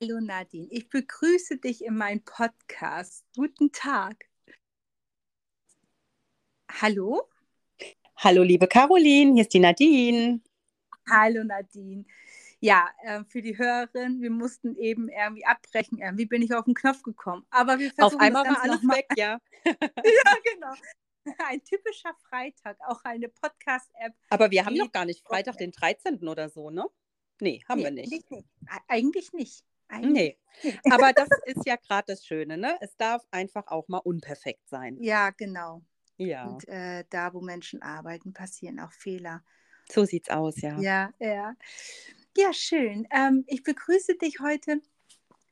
Hallo Nadine, ich begrüße dich in meinem Podcast. Guten Tag. Hallo? Hallo, liebe Caroline, hier ist die Nadine. Hallo Nadine. Ja, äh, für die Hörerin, wir mussten eben irgendwie abbrechen. Irgendwie bin ich auf den Knopf gekommen. Aber wir versuchen Auf einmal war alles weg, ja. ja, genau. Ein typischer Freitag, auch eine Podcast-App. Aber wir haben noch gar nicht Freitag, den 13. oder so, ne? Nee, haben nee, wir nicht. nicht. Eigentlich nicht. Eigentlich. Nee, aber das ist ja gerade das Schöne, ne? Es darf einfach auch mal unperfekt sein. Ja, genau. Ja. Und äh, da, wo Menschen arbeiten, passieren auch Fehler. So sieht's aus, ja. Ja, ja. Ja, schön. Ähm, ich begrüße dich heute.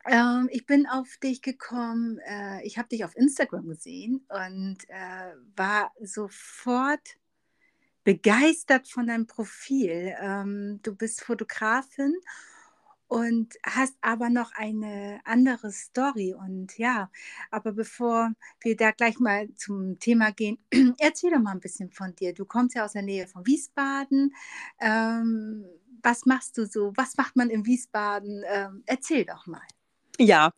Ähm, ich bin auf dich gekommen, äh, ich habe dich auf Instagram gesehen und äh, war sofort begeistert von deinem Profil. Ähm, du bist Fotografin und hast aber noch eine andere Story. Und ja, aber bevor wir da gleich mal zum Thema gehen, erzähl doch mal ein bisschen von dir. Du kommst ja aus der Nähe von Wiesbaden. Ähm, was machst du so? Was macht man in Wiesbaden? Ähm, erzähl doch mal. Ja,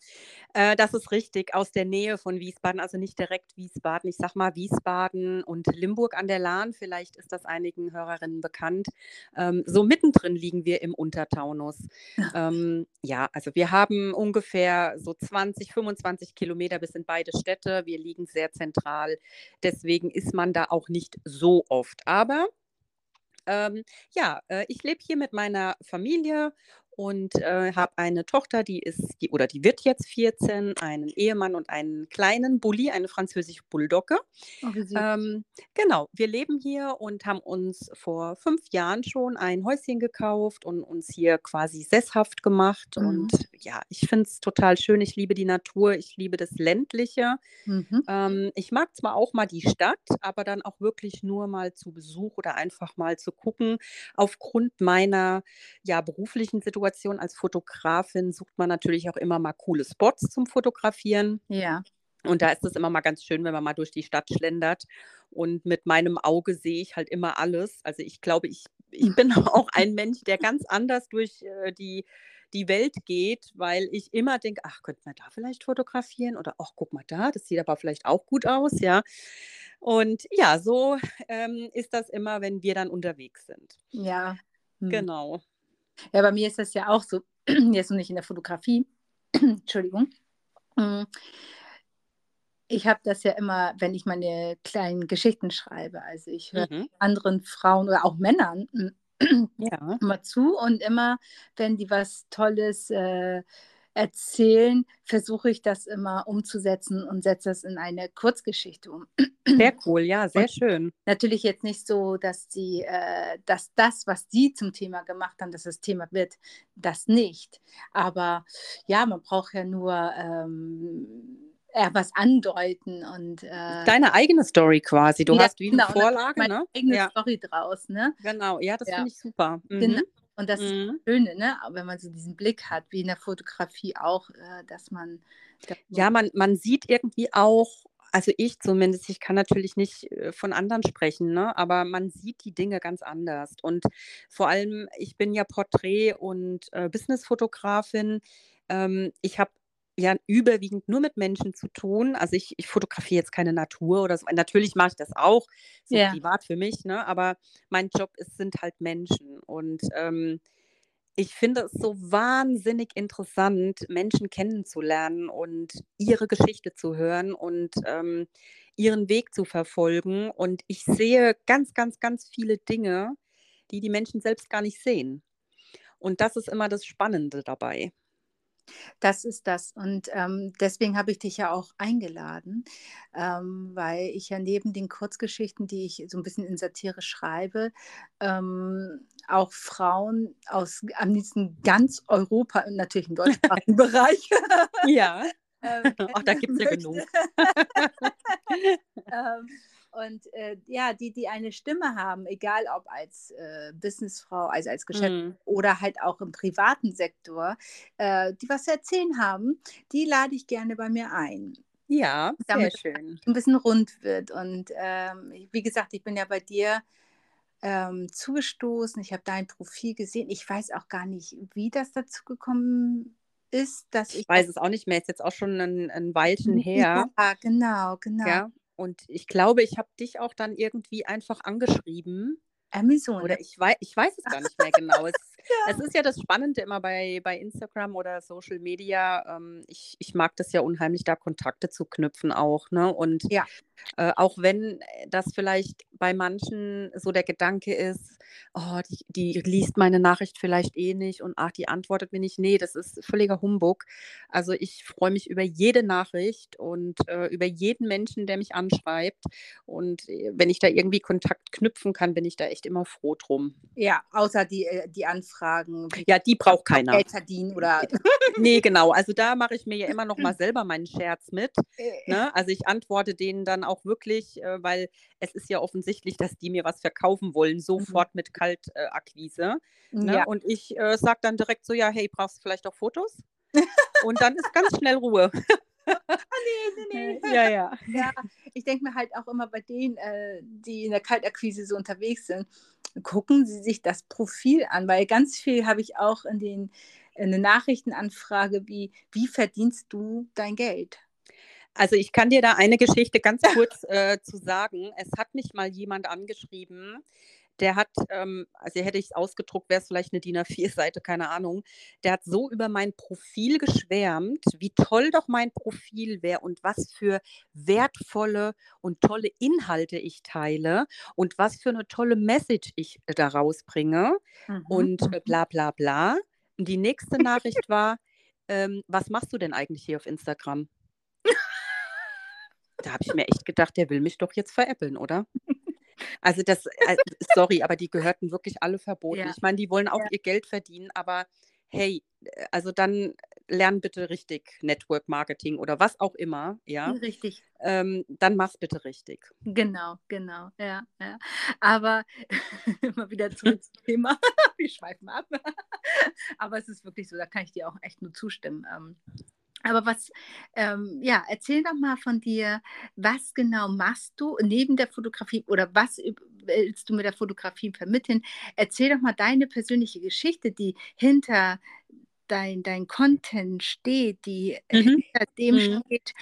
äh, das ist richtig. Aus der Nähe von Wiesbaden, also nicht direkt Wiesbaden. Ich sag mal Wiesbaden und Limburg an der Lahn. Vielleicht ist das einigen Hörerinnen bekannt. Ähm, so mittendrin liegen wir im Untertaunus. Ähm, ja, also wir haben ungefähr so 20, 25 Kilometer bis in beide Städte. Wir liegen sehr zentral. Deswegen ist man da auch nicht so oft. Aber ähm, ja, äh, ich lebe hier mit meiner Familie und äh, habe eine Tochter, die ist, die, oder die wird jetzt 14, einen Ehemann und einen kleinen Bulli, eine französische Bulldogge. Oh, ähm, genau, wir leben hier und haben uns vor fünf Jahren schon ein Häuschen gekauft und uns hier quasi sesshaft gemacht. Mhm. Und ja, ich finde es total schön. Ich liebe die Natur, ich liebe das Ländliche. Mhm. Ähm, ich mag zwar auch mal die Stadt, aber dann auch wirklich nur mal zu Besuch oder einfach mal zu gucken. Aufgrund meiner ja, beruflichen Situation Situation als Fotografin sucht man natürlich auch immer mal coole Spots zum Fotografieren. Ja. Und da ist es immer mal ganz schön, wenn man mal durch die Stadt schlendert. Und mit meinem Auge sehe ich halt immer alles. Also ich glaube, ich, ich bin auch ein Mensch, der ganz anders durch äh, die, die Welt geht, weil ich immer denke, ach, könnte man da vielleicht fotografieren? Oder ach, guck mal da, das sieht aber vielleicht auch gut aus, ja. Und ja, so ähm, ist das immer, wenn wir dann unterwegs sind. Ja. Hm. Genau. Ja, bei mir ist das ja auch so, jetzt noch nicht in der Fotografie, Entschuldigung. Mm. Ich habe das ja immer, wenn ich meine kleinen Geschichten schreibe. Also ich höre mhm. anderen Frauen oder auch Männern ja. immer zu und immer, wenn die was Tolles äh, erzählen, versuche ich das immer umzusetzen und setze das in eine Kurzgeschichte um. Sehr cool, ja, sehr und schön. Natürlich jetzt nicht so, dass sie, äh, dass das, was sie zum Thema gemacht haben, dass das Thema wird, das nicht. Aber ja, man braucht ja nur ähm, was andeuten und äh, deine eigene Story quasi. Du ja, hast wie eine genau, Vorlage, ne? Eigene ja. Story draus, ne? Genau, ja, das ja. finde ich super. Mhm. Genau. Und das mhm. ist das Schöne, ne? wenn man so diesen Blick hat, wie in der Fotografie auch, äh, dass man. Dass ja, man, man sieht irgendwie auch, also ich zumindest, ich kann natürlich nicht äh, von anderen sprechen, ne? aber man sieht die Dinge ganz anders. Und vor allem, ich bin ja Porträt- und äh, Businessfotografin. Ähm, ich habe ja überwiegend nur mit Menschen zu tun. Also ich, ich fotografiere jetzt keine Natur oder so. Natürlich mache ich das auch, so ja. privat für mich, ne? aber mein Job ist, sind halt Menschen. Und ähm, ich finde es so wahnsinnig interessant, Menschen kennenzulernen und ihre Geschichte zu hören und ähm, ihren Weg zu verfolgen. Und ich sehe ganz, ganz, ganz viele Dinge, die die Menschen selbst gar nicht sehen. Und das ist immer das Spannende dabei. Das ist das. Und ähm, deswegen habe ich dich ja auch eingeladen, ähm, weil ich ja neben den Kurzgeschichten, die ich so ein bisschen in Satire schreibe, ähm, auch Frauen aus am liebsten ganz Europa und natürlich im deutschsprachigen Bereich. ja. Ähm, Auch da gibt es ja genug. und äh, ja, die, die eine Stimme haben, egal ob als äh, Businessfrau, also als Geschäft mm. oder halt auch im privaten Sektor, äh, die was zu erzählen haben, die lade ich gerne bei mir ein. Ja, sehr schön. ein bisschen rund wird. Und ähm, wie gesagt, ich bin ja bei dir ähm, zugestoßen. Ich habe dein Profil gesehen. Ich weiß auch gar nicht, wie das dazu gekommen ist, dass Ich ich weiß es auch nicht mehr, ist jetzt auch schon ein 'n Weilchen her. Ja, genau, genau. Ja, und ich glaube, ich habe dich auch dann irgendwie einfach angeschrieben ne? oder ich wei ich weiß es gar nicht mehr genau. Es Ja. es ist ja das Spannende immer bei bei Instagram oder Social Media, ähm, ich ich mag das ja unheimlich, da Kontakte zu knüpfen auch, ne? Und, Ja. äh, auch wenn, äh, das vielleicht bei manchen so der Gedanke ist: „Oh, die die liest meine Nachricht vielleicht eh nicht und ach, die antwortet mir nicht.“ Ne, das ist völliger Humbug. Also, ich freue mich über jede Nachricht und, äh, über jeden Menschen, der mich anschreibt. Und, äh, wenn ich da irgendwie Kontakt knüpfen kann, bin ich da echt immer froh drum. Ja, außer die äh, die Anfragen, wie Ja, die braucht keiner. Geld verdienen oder Ne, genau. Also, da mache ich mir ja immer noch mal selber meinen Scherz mit, Äh. ne? Also, ich antworte denen dann auch wirklich, äh, weil es ist ja offensichtlich, dass die mir was verkaufen wollen, Mhm. sofort mit Kaltakquise, Akquise, ne? Ja. Und ich, äh, sage dann direkt so: „Ja, hey, brauchst du vielleicht auch Fotos?“ Und dann ist ganz schnell Ruhe. Ah, ne, ne, ne. Ja, ja. Ja, ich denke mir halt auch immer bei denen, äh, die in der Kaltakquise so unterwegs sind, gucken sie sich das Profil an, weil ganz viel habe ich auch in den in 'ne Nachrichtenanfrage wie: „Wie verdienst du dein Geld?“ Also, ich kann dir da eine Geschichte ganz kurz, äh, zu sagen. Es hat mich mal jemand angeschrieben, der hat, ähm also, hätte ich's ausgedruckt, wäre es vielleicht 'ne DIN A4-Seite, keine Ahnung. Der hat so über mein Profil geschwärmt, wie toll doch mein Profil wäre und was für wertvolle und tolle Inhalte ich teile und was für 'ne tolle Message ich äh, da rausbringe Mhm, und, äh, mhm. bla bla bla. Und die nächste Nachricht war, ähm: „Was machst du denn eigentlich hier auf Instagram?“ Da habe ich mir echt gedacht, der will mich doch jetzt veräppeln, oder? Also, das äh, sorry, aber die gehörten wirklich alle verboten. Ja. Ich meine, die wollen auch Ja. ihr Geld verdienen, aber hey, äh, also, dann lern bitte richtig Network Marketing oder was auch immer, ja? Richtig. Ähm, dann mach's bitte richtig. Genau, genau, ja, ja. Aber immer wieder zurück zum Thema. Wir schweifen ab. Aber es ist wirklich so, da kann ich dir auch echt nur zustimmen. Ähm, aber was ähm, ja, erzähl doch mal von dir, was genau machst du neben der Fotografie oder was willst du mit der Fotografie vermitteln? Erzähl doch mal deine persönliche Geschichte, die hinter dein dein Content steht, die Mhm. hinter dem Mhm. steht,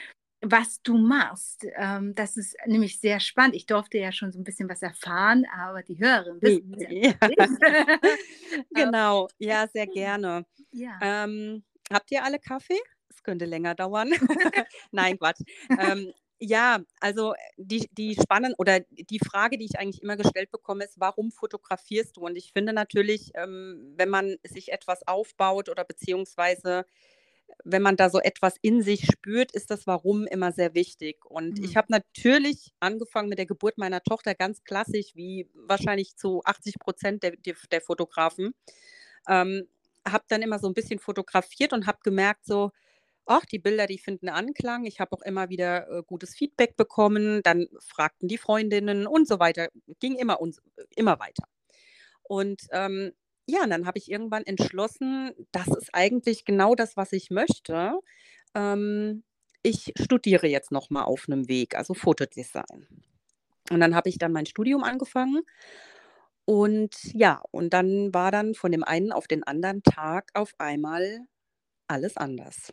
was du machst. Ähm, das ist nämlich sehr spannend. Ich durfte ja schon so 'n bisschen was erfahren, aber die Hörerinnen wissen es ja Ja. nicht. Genau, ja, sehr gerne. Ja. Ähm, habt ihr alle Kaffee? Es könnte länger dauern. Nein, Quatsch. Ähm, ja, also, äh, die die spannend oder die Frage, die ich eigentlich immer gestellt bekomme, ist: „Warum fotografierst du?“ Und ich finde natürlich, ähm, wenn man sich etwas aufbaut oder beziehungsweise wenn man da so etwas in sich spürt, ist das Warum immer sehr wichtig. Und ich Mhm. habe natürlich angefangen mit der Geburt meiner Tochter ganz klassisch, wie wahrscheinlich zu 80 % der der der Fotografen. Ähm, habe dann immer so 'n bisschen fotografiert und habe gemerkt so: „Ach, die Bilder, die finden Anklang.“ Ich habe auch immer wieder, äh, gutes Feedback bekommen. Dann fragten die Freundinnen und so weiter. Ging immer und immer weiter. Und, ähm, ja, und dann habe ich irgendwann entschlossen, das ist eigentlich genau das, was ich möchte. Ähm, ich studiere jetzt noch mal auf 'nem Weg, also Fotodesign. Und dann habe ich dann mein Studium angefangen. Und ja, und dann war dann von dem einen auf den anderen Tag auf einmal alles anders.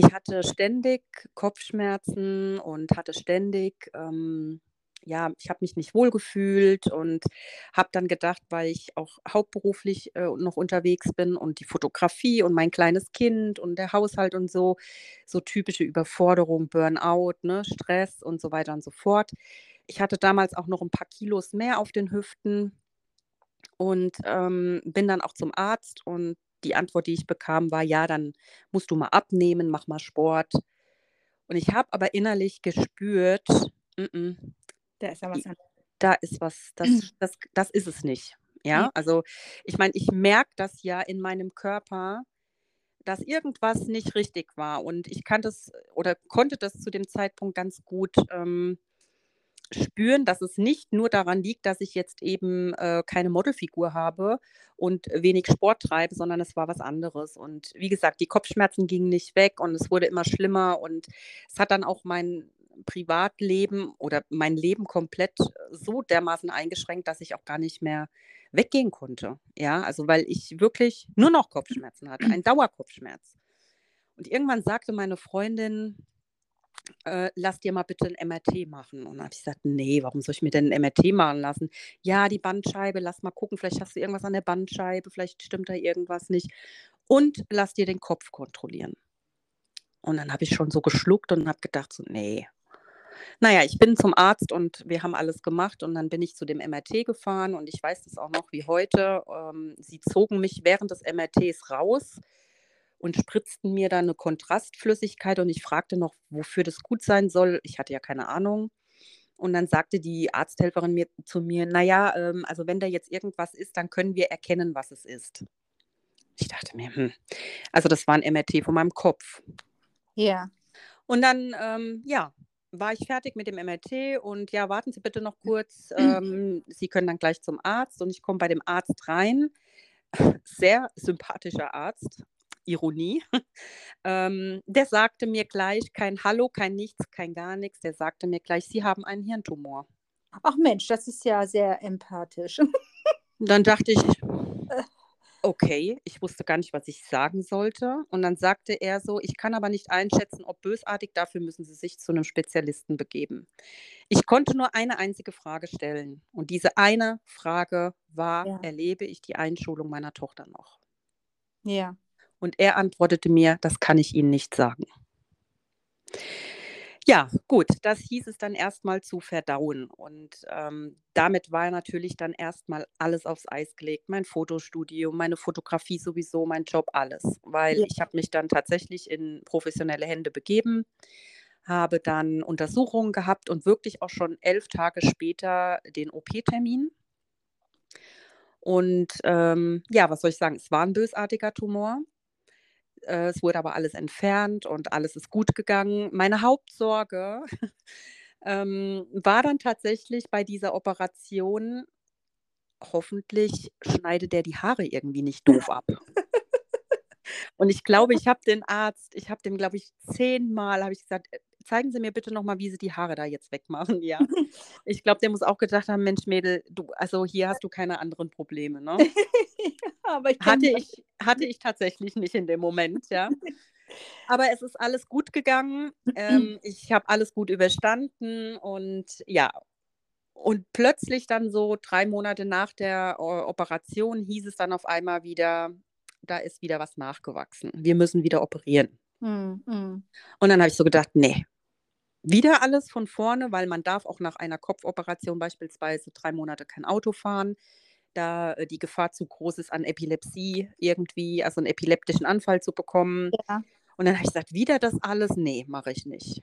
Ich hatte ständig Kopfschmerzen und hatte ständig ähm, ja, ich habe mich nicht wohlgefühlt und habe dann gedacht, weil ich auch hauptberuflich, äh, noch unterwegs bin und die Fotografie und mein kleines Kind und der Haushalt und so, so typische Überforderung, Burnout, ne, Stress und so weiter und so fort. Ich hatte damals auch noch 'n paar Kilos mehr auf den Hüften und, ähm, bin dann auch zum Arzt und die Antwort, die ich bekam, war: „Ja, dann musst du mal abnehmen, mach mal Sport.“ Und ich habe aber innerlich gespürt: „Mm-mm, Da ist ja was i an da ist was, das das das ist es nicht.“ Ja. Ja, also, ich meine, ich merke das ja in meinem Körper, dass irgendwas nicht richtig war. Und ich kann das oder konnte das zu dem Zeitpunkt ganz gut, ähm, spüren, dass es nicht nur daran liegt, dass ich jetzt eben, äh, keine Modelfigur habe und wenig Sport treibe, sondern es war was anderes. Und wie gesagt, die Kopfschmerzen gingen nicht weg und es wurde immer schlimmer und es hat dann auch mein Privatleben oder mein Leben komplett so dermaßen eingeschränkt, dass ich auch gar nicht mehr weggehen konnte. Ja, also, weil ich wirklich nur noch Kopfschmerzen hatte, einen Dauerkopfschmerz. Und irgendwann sagte meine Freundin, äh, lass dir mal bitte ein MRT machen. Und dann habe ich gesagt, nee, warum soll ich mir denn ein MRT machen lassen? Ja, die Bandscheibe, lass mal gucken, vielleicht hast du irgendwas an der Bandscheibe, vielleicht stimmt da irgendwas nicht. Und lass dir den Kopf kontrollieren. Und dann habe ich schon so geschluckt und habe gedacht, so, nee. Naja, ich bin zum Arzt und wir haben alles gemacht und dann bin ich zu dem MRT gefahren und ich weiß das auch noch wie heute. Ähm, sie zogen mich während des MRTs raus und spritzten mir dann eine Kontrastflüssigkeit und ich fragte noch, wofür das gut sein soll. Ich hatte ja keine Ahnung. Und dann sagte die Arzthelferin mir zu mir, naja, ähm, also wenn da jetzt irgendwas ist, dann können wir erkennen, was es ist. Ich dachte mir, hm. also das war ein MRT von meinem Kopf. Ja. Und dann, ähm, ja, war ich fertig mit dem MRT und ja, warten Sie bitte noch kurz. Ähm, Sie können dann gleich zum Arzt und ich komme bei dem Arzt rein. Sehr sympathischer Arzt, Ironie. ähm, der sagte mir gleich kein Hallo, kein Nichts, kein gar nichts. Der sagte mir gleich, Sie haben einen Hirntumor. Ach Mensch, das ist ja sehr empathisch. dann dachte ich, okay, ich wusste gar nicht, was ich sagen sollte. Und dann sagte er so, ich kann aber nicht einschätzen, ob bösartig, dafür müssen Sie sich zu einem Spezialisten begeben. Ich konnte nur eine einzige Frage stellen. Und diese eine Frage war, ja. erlebe ich die Einschulung meiner Tochter noch? Ja. Und er antwortete mir, das kann ich Ihnen nicht sagen. Ja, gut, das hieß es dann erstmal zu verdauen. Und ähm, damit war natürlich dann erstmal alles aufs Eis gelegt. Mein Fotostudio, meine Fotografie sowieso, mein Job, alles. Weil ja. ich habe mich dann tatsächlich in professionelle Hände begeben, habe dann Untersuchungen gehabt und wirklich auch schon elf Tage später den OP-Termin. Und ähm, ja, was soll ich sagen, es war ein bösartiger Tumor. Äh, es wurde aber alles entfernt und alles ist gut gegangen. Meine Hauptsorge ähm, war dann tatsächlich bei dieser Operation, hoffentlich schneidet der die Haare irgendwie nicht doof ab. Und ich glaube, ich habe den Arzt, ich habe dem, glaube ich, zehnmal, habe ich gesagt, äh, zeigen Sie mir bitte nochmal, wie Sie die Haare da jetzt wegmachen. Ja. Ich glaube, der muss auch gedacht haben, Mensch, Mädel, du, also hier hast du keine anderen Probleme. Ne? aber ich hatte, ich, hatte ich tatsächlich nicht in dem Moment, ja. Aber es ist alles gut gegangen. Ähm, ich habe alles gut überstanden und ja. Und plötzlich dann so drei Monate nach der Operation hieß es dann auf einmal wieder, da ist wieder was nachgewachsen. Wir müssen wieder operieren. Mm, mm. Und dann habe ich so gedacht, nee, wieder alles von vorne, weil man darf auch nach einer Kopfoperation beispielsweise drei Monate kein Auto fahren, da äh, die Gefahr zu groß ist, an Epilepsie irgendwie, also einen epileptischen Anfall zu bekommen. Ja. Und dann habe ich gesagt, wieder das alles? Nee, mache ich nicht.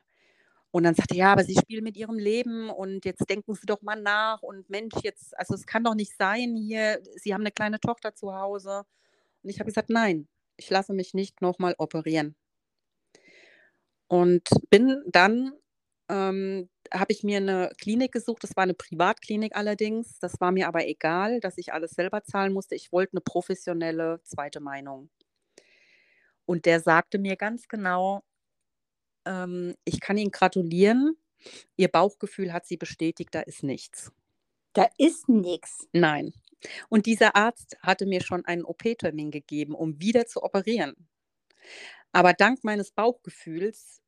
Und dann sagte er, ja, aber Sie spielen mit Ihrem Leben und jetzt denken Sie doch mal nach und Mensch, jetzt, also es kann doch nicht sein hier, Sie haben eine kleine Tochter zu Hause. Und ich habe gesagt, nein, ich lasse mich nicht nochmal operieren. Und bin dann ähm, habe ich mir eine Klinik gesucht. Das war eine Privatklinik allerdings. Das war mir aber egal, dass ich alles selber zahlen musste. Ich wollte eine professionelle zweite Meinung. Und der sagte mir ganz genau, ähm, ich kann Ihnen gratulieren. Ihr Bauchgefühl hat Sie bestätigt, da ist nichts. Da ist nichts. Nein. Und dieser Arzt hatte mir schon einen OP-Termin gegeben, um wieder zu operieren. Aber dank meines Bauchgefühls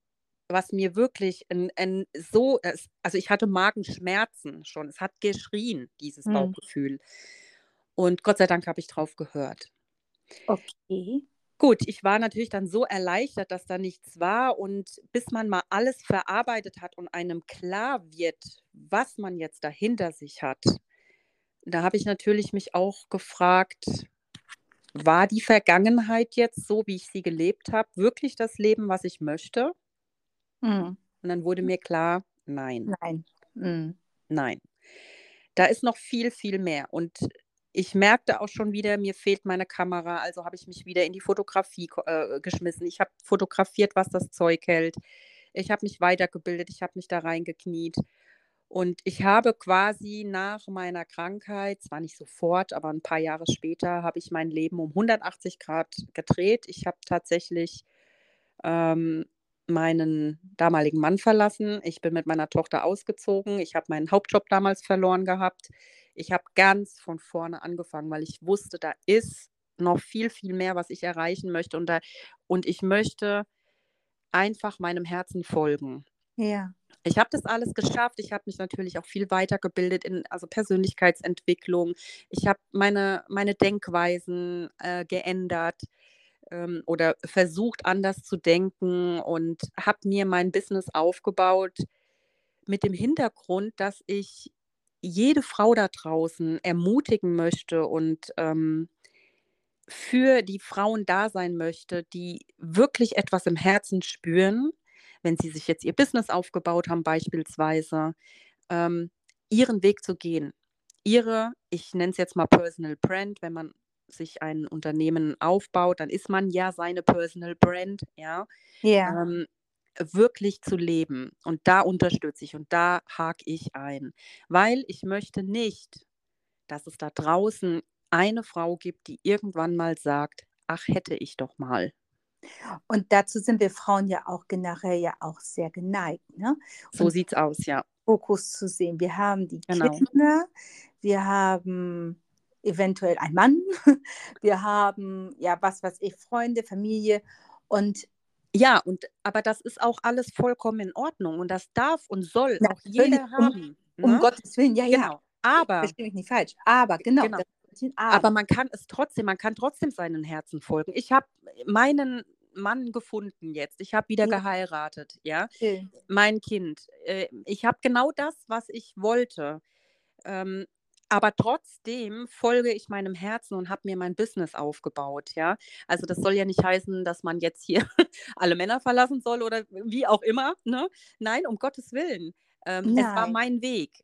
was mir wirklich ein, ein so, also ich hatte Magenschmerzen schon. Es hat geschrien, dieses mhm. Bauchgefühl. Und Gott sei Dank habe ich drauf gehört. Okay. Gut, ich war natürlich dann so erleichtert, dass da nichts war. Und bis man mal alles verarbeitet hat und einem klar wird, was man jetzt dahinter sich hat, da habe ich natürlich mich auch gefragt, war die Vergangenheit jetzt so, wie ich sie gelebt habe, wirklich das Leben, was ich möchte? Mhm. Und dann wurde mir klar, nein. Nein. Mhm. Nein. Da ist noch viel, viel mehr. Und ich merkte auch schon wieder, mir fehlt meine Kamera, also habe ich mich wieder in die Fotografie äh, geschmissen. Ich habe fotografiert, was das Zeug hält. Ich habe mich weitergebildet, ich habe mich da reingekniet. Und ich habe quasi nach meiner Krankheit, zwar nicht sofort, aber ein paar Jahre später, habe ich mein Leben um 180 Grad gedreht. Ich habe tatsächlich ähm, meinen damaligen Mann verlassen. Ich bin mit meiner Tochter ausgezogen. Ich habe meinen Hauptjob damals verloren gehabt. Ich habe ganz von vorne angefangen, weil ich wusste, da ist noch viel, viel mehr, was ich erreichen möchte. Und, da, und ich möchte einfach meinem Herzen folgen. Ja. Ich habe das alles geschafft. Ich habe mich natürlich auch viel weitergebildet in also Persönlichkeitsentwicklung. Ich habe meine, meine Denkweisen äh, geändert ähm, oder versucht anders zu denken und habe mir mein Business aufgebaut mit dem Hintergrund, dass ich jede Frau da draußen ermutigen möchte und ähm, für die Frauen da sein möchte, die wirklich etwas im Herzen spüren, wenn sie sich jetzt ihr Business aufgebaut haben beispielsweise, ähm, ihren Weg zu gehen. Ihre, ich nenne es jetzt mal Personal Brand, wenn man sich ein Unternehmen aufbaut, dann ist man ja seine Personal Brand, ja. Ja. Ähm, wirklich zu leben. Und da unterstütze ich und da hake ich ein, weil ich möchte nicht, dass es da draußen eine Frau gibt, die irgendwann mal sagt, ach hätte ich doch mal. Und dazu sind wir Frauen ja auch generell ja auch sehr geneigt. Ne? So Und sieht's aus, ja. Fokus zu sehen. Wir haben die Genau. Kinder, wir haben eventuell einen Mann, wir haben ja was weiß ich, Freunde, Familie und Ja, und aber das ist auch alles vollkommen in Ordnung und das darf und soll auch natürlich jeder um, haben. um Ne? Gottes Willen, ja, ja, Genau. Aber verstehe mich nicht falsch. Aber genau, Genau. ein Aber Aber. man kann es trotzdem, man kann trotzdem seinen Herzen folgen. Ich habe meinen Mann gefunden jetzt. Ich habe wieder Ja. geheiratet, ja. Schön. Mein Kind. Äh, ich habe genau das, was ich wollte. Aber trotzdem folge ich meinem Herzen und habe mir mein Business aufgebaut, ja. Also das soll ja nicht heißen, dass man jetzt hier alle Männer verlassen soll oder wie auch immer, ne? Nein, um Gottes Willen. Ähm, es war mein Weg.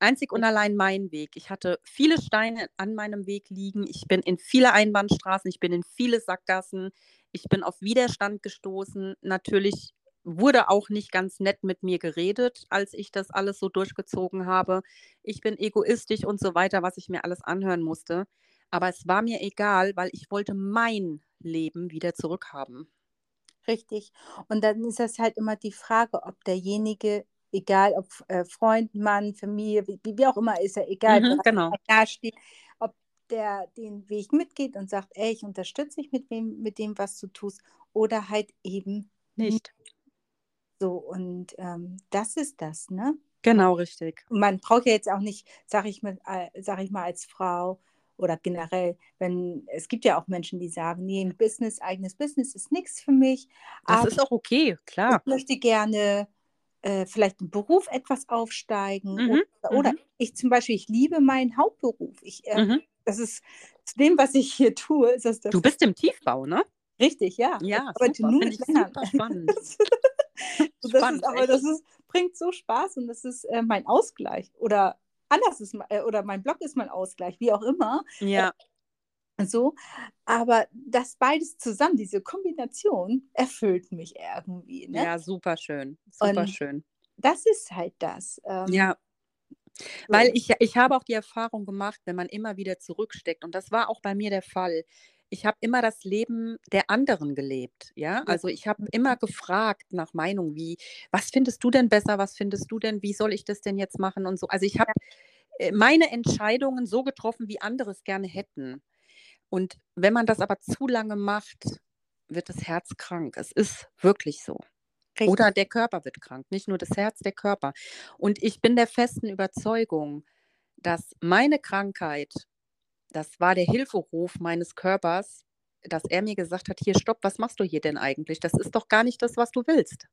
Einzig und allein mein Weg. Ich hatte viele Steine an meinem Weg liegen. Ich bin in viele Einbahnstraßen, ich bin in viele Sackgassen. Ich bin auf Widerstand gestoßen. Natürlich wurde auch nicht ganz nett mit mir geredet, als ich das alles so durchgezogen habe. Ich bin egoistisch und so weiter, was ich mir alles anhören musste. Aber es war mir egal, weil ich wollte mein Leben wieder zurückhaben. Richtig. Und dann ist das halt immer die Frage, ob derjenige, egal ob äh, Freund, Mann, Familie, wie, wie auch immer, ist ja egal, Mhm, genau. einem nahesteht, ob der den Weg mitgeht und sagt, ey, ich unterstütze dich mit, wem, mit dem, was du tust, oder halt eben Nicht. So. Und ähm, das ist das, ne? Genau, richtig. Und man braucht ja jetzt auch nicht, sag ich mal, sag ich mal als Frau oder generell, wenn es gibt ja auch Menschen, die sagen, nee, ein Business, eigenes Business ist nichts für mich, Das aber ist auch okay, klar. ich möchte gerne äh, vielleicht im Beruf etwas aufsteigen Mhm, oder, oder mhm, ich zum Beispiel, ich liebe meinen Hauptberuf. Ich, äh, mhm. das ist zu dem, was ich hier tue, ist das, das Du bist im Tiefbau, ne? richtig, ja. Ja, arbeite super. nur Männern. super spannend. Spannend, ist aber das ist, bringt so Spaß und das ist äh, mein Ausgleich. Oder anders ist äh, oder mein Blog ist mein Ausgleich, wie auch immer. Ja, So. Aber das beides zusammen, diese Kombination, erfüllt mich irgendwie. Ne? ja, super schön. Super Und schön. das ist halt das. Ähm, Ja, weil ich, ich habe auch die Erfahrung gemacht, wenn man immer wieder zurücksteckt, und das war auch bei mir der Fall. Ich habe immer das Leben der anderen gelebt, ja. Also ich habe immer gefragt nach Meinung, wie, was findest du denn besser, was findest du denn, wie soll ich das denn jetzt machen und so. Also ich habe äh, meine Entscheidungen so getroffen, wie andere es gerne hätten. Und wenn man das aber zu lange macht, wird das Herz krank. Es ist wirklich so. Richtig. Oder der Körper wird krank, nicht nur das Herz, der Körper. Und ich bin der festen Überzeugung, dass meine Krankheit, das war der Hilferuf meines Körpers, dass er mir gesagt hat, hier stopp, was machst du hier denn eigentlich? Das ist doch gar nicht das, was du willst.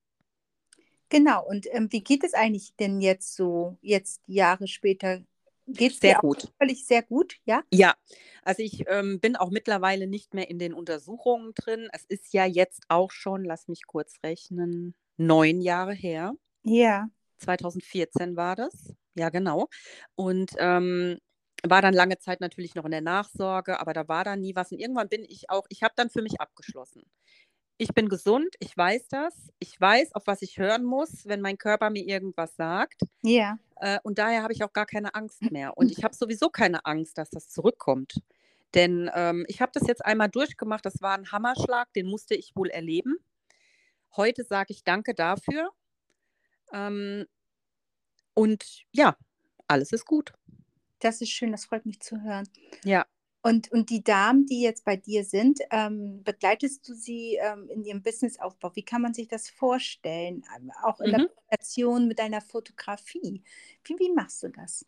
Genau. Und ähm, wie geht es eigentlich denn jetzt so, jetzt Jahre später? Geht es Sehr gut. völlig sehr gut? Ja? Ja, also ich ähm, bin auch mittlerweile nicht mehr in den Untersuchungen drin. Es ist ja jetzt auch schon, lass mich kurz rechnen, neun Jahre her. Ja. 2014 war das. Ja, genau. Und ähm, war dann lange Zeit natürlich noch in der Nachsorge, aber da war dann nie was. Und irgendwann bin ich auch, ich habe dann für mich abgeschlossen. Ich bin gesund, ich weiß das. Ich weiß, auf was ich hören muss, wenn mein Körper mir irgendwas sagt. Ja. Äh, und daher habe ich auch gar keine Angst mehr. Und ich habe sowieso keine Angst, dass das zurückkommt. Denn ähm, ich habe das jetzt einmal durchgemacht. Das war ein Hammerschlag, den musste ich wohl erleben. Heute sage ich danke dafür. Ähm, und ja, alles ist gut. Das ist schön, das freut mich zu hören. Ja. Und, und die Damen, die jetzt bei dir sind, ähm, begleitest du sie ähm, in ihrem Businessaufbau? Wie kann man sich das vorstellen? Ähm, Auch in der Mhm. Kombination mit deiner Fotografie. Wie, wie machst du das?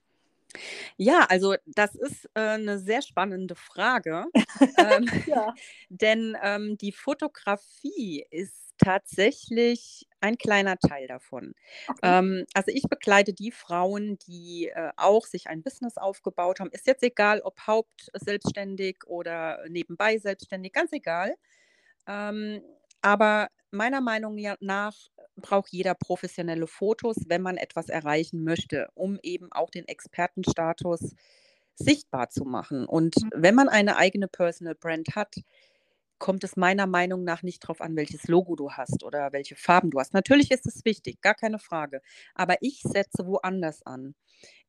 Ja, also das ist, äh, 'ne sehr spannende Frage, ähm, Ja. denn, ähm, die Fotografie ist tatsächlich ein kleiner Teil davon. Okay. Ähm, also ich begleite die Frauen, die, äh, auch sich ein Business aufgebaut haben. Ist jetzt egal, ob hauptselbstständig oder nebenbei selbstständig, ganz egal. Ähm, aber meiner Meinung nach braucht jeder professionelle Fotos, wenn man etwas erreichen möchte, um eben auch den Expertenstatus sichtbar zu machen. Und Mhm. wenn man eine eigene Personal Brand hat, kommt es meiner Meinung nach nicht drauf an, welches Logo du hast oder welche Farben du hast. Natürlich ist es wichtig, gar keine Frage. Aber ich setze woanders an.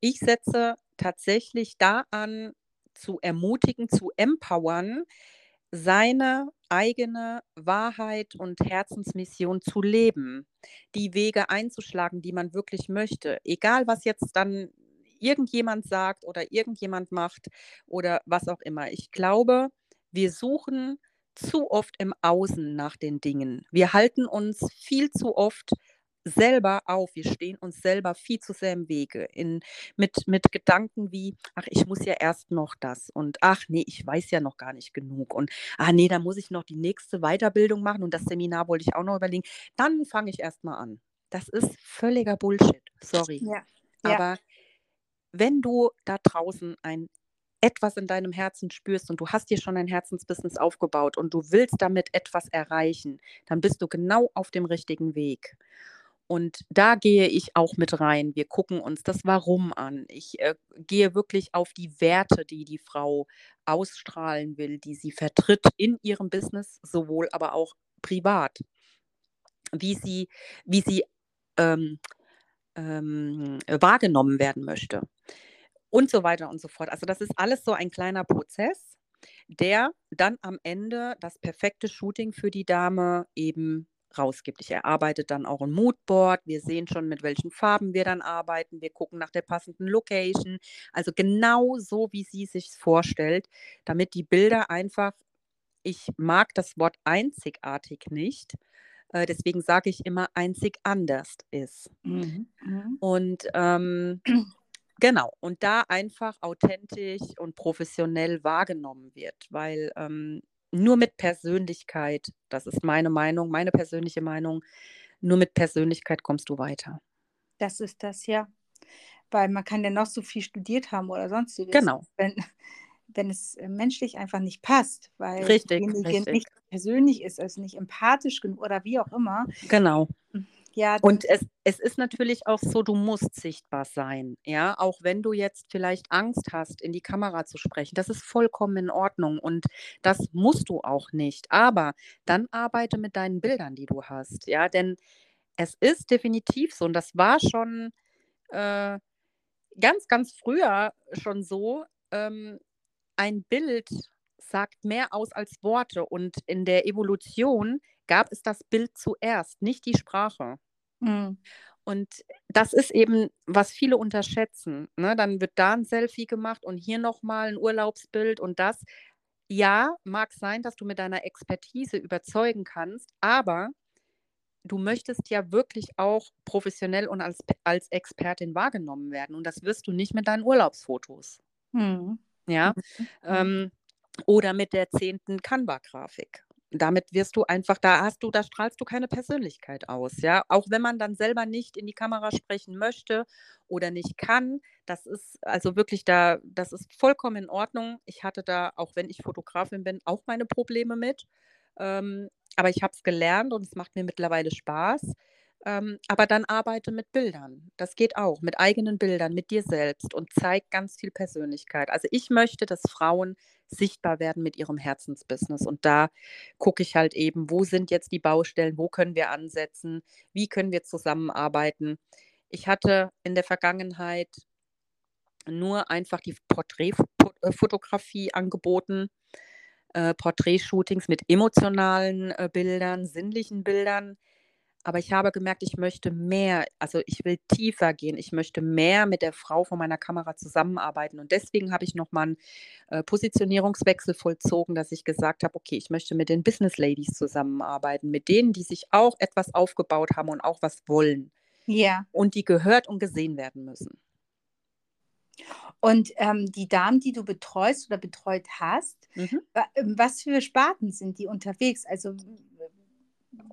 Ich setze tatsächlich da an, zu ermutigen, zu empowern, seine eigene Wahrheit und Herzensmission zu leben, die Wege einzuschlagen, die man wirklich möchte. Egal, was jetzt dann irgendjemand sagt oder irgendjemand macht oder was auch immer. Ich glaube, wir suchen zu oft im Außen nach den Dingen. Wir halten uns viel zu oft selber auf. Wir stehen uns selber viel zu sehr im Wege in mit mit Gedanken wie: „Ach, ich muss ja erst noch das“ und „Ach ne, ich weiß ja noch gar nicht genug“ und „Ah ne, da muss ich noch die nächste Weiterbildung machen und das Seminar wollte ich auch noch überlegen. Dann fange ich erst mal an.“ Das ist völliger Bullshit, sorry. Ja, ja. Aber wenn du da draußen ein etwas in deinem Herzen spürst und du hast dir schon ein Herzensbusiness aufgebaut und du willst damit etwas erreichen, dann bist du genau auf dem richtigen Weg. Und da gehe ich auch mit rein. Wir gucken uns das Warum an. Ich, äh, gehe wirklich auf die Werte, die die Frau ausstrahlen will, die sie vertritt in ihrem Business, sowohl aber auch privat. Wie sie wie sie, ähm, ähm, wahrgenommen werden möchte und so weiter und so fort. Also, das ist alles so ein kleiner Prozess, der dann am Ende das perfekte Shooting für die Dame eben rausgibt. Ich erarbeite dann auch 'n Moodboard. Wir sehen schon, mit welchen Farben wir dann arbeiten. Wir gucken nach der passenden Location. Also, genau so, wie sie sich's vorstellt, damit die Bilder einfach ich mag das Wort einzigartig nicht, äh, deswegen sage ich immer einzig anders ist. Mhm, mhm. Und, ähm, genau, und da einfach authentisch und professionell wahrgenommen wird, weil, ähm, nur mit Persönlichkeit, das ist meine Meinung, meine persönliche Meinung, nur mit Persönlichkeit kommst du weiter. Das ist das, ja. Weil man kann ja noch so viel studiert haben oder Sonstiges. Genau. Wenn wenn es, äh, menschlich einfach nicht passt, weil Richtig, diejenige richtig. nicht persönlich ist, also nicht empathisch genug oder wie auch immer. Genau. Ja, Und es es ist natürlich auch so, du musst sichtbar sein, ja? Auch wenn du jetzt vielleicht Angst hast, in die Kamera zu sprechen. Das ist vollkommen in Ordnung und das musst du auch nicht. Aber dann arbeite mit deinen Bildern, die du hast, ja? Denn es ist definitiv so und das war schon, äh, ganz, ganz früher schon so, ähm, ein Bild sagt mehr aus als Worte und in der Evolution gab es das Bild zuerst, nicht die Sprache. Mhm. Und das ist eben, was viele unterschätzen, ne? Dann wird da 'n Selfie gemacht und hier noch mal 'n Urlaubsbild und das. Ja, mag sein, dass du mit deiner Expertise überzeugen kannst, aber du möchtest ja wirklich auch professionell und als als Expertin wahrgenommen werden und das wirst du nicht mit deinen Urlaubsfotos. Mhm. Ja, Mhm, ähm, oder mit der 10. Canva-Grafik. Damit wirst du einfach da hast du da strahlst du keine Persönlichkeit aus, ja? Auch wenn man dann selber nicht in die Kamera sprechen möchte oder nicht kann, das ist also wirklich da das ist vollkommen in Ordnung. Ich hatte da, auch wenn ich Fotografin bin, auch meine Probleme mit. Ähm, aber ich habe es gelernt und es macht mir mittlerweile Spaß. Ähm, aber dann arbeite mit Bildern. Das geht auch, mit eigenen Bildern, mit dir selbst und zeig ganz viel Persönlichkeit. Also, ich möchte, dass Frauen sichtbar werden mit ihrem Herzensbusiness und da gucke ich halt eben, wo sind jetzt die Baustellen, wo können wir ansetzen, wie können wir zusammenarbeiten. Ich hatte in der Vergangenheit nur einfach die Porträtfo äh, angeboten, äh, Porträtshootings mit emotionalen, äh, Bildern, sinnlichen Bildern. Aber ich habe gemerkt, ich möchte mehr, also ich will tiefer gehen, ich möchte mehr mit der Frau vor meiner Kamera zusammenarbeiten. Und deswegen habe ich nochmal einen äh, Positionierungswechsel vollzogen, dass ich gesagt habe, okay, ich möchte mit den Business Ladies zusammenarbeiten, mit denen, die sich auch etwas aufgebaut haben und auch was wollen. Ja. Und die gehört und gesehen werden müssen. Und ähm, die Damen, die du betreust oder betreut hast, mhm. Ähm, was für Sparten sind die unterwegs? Also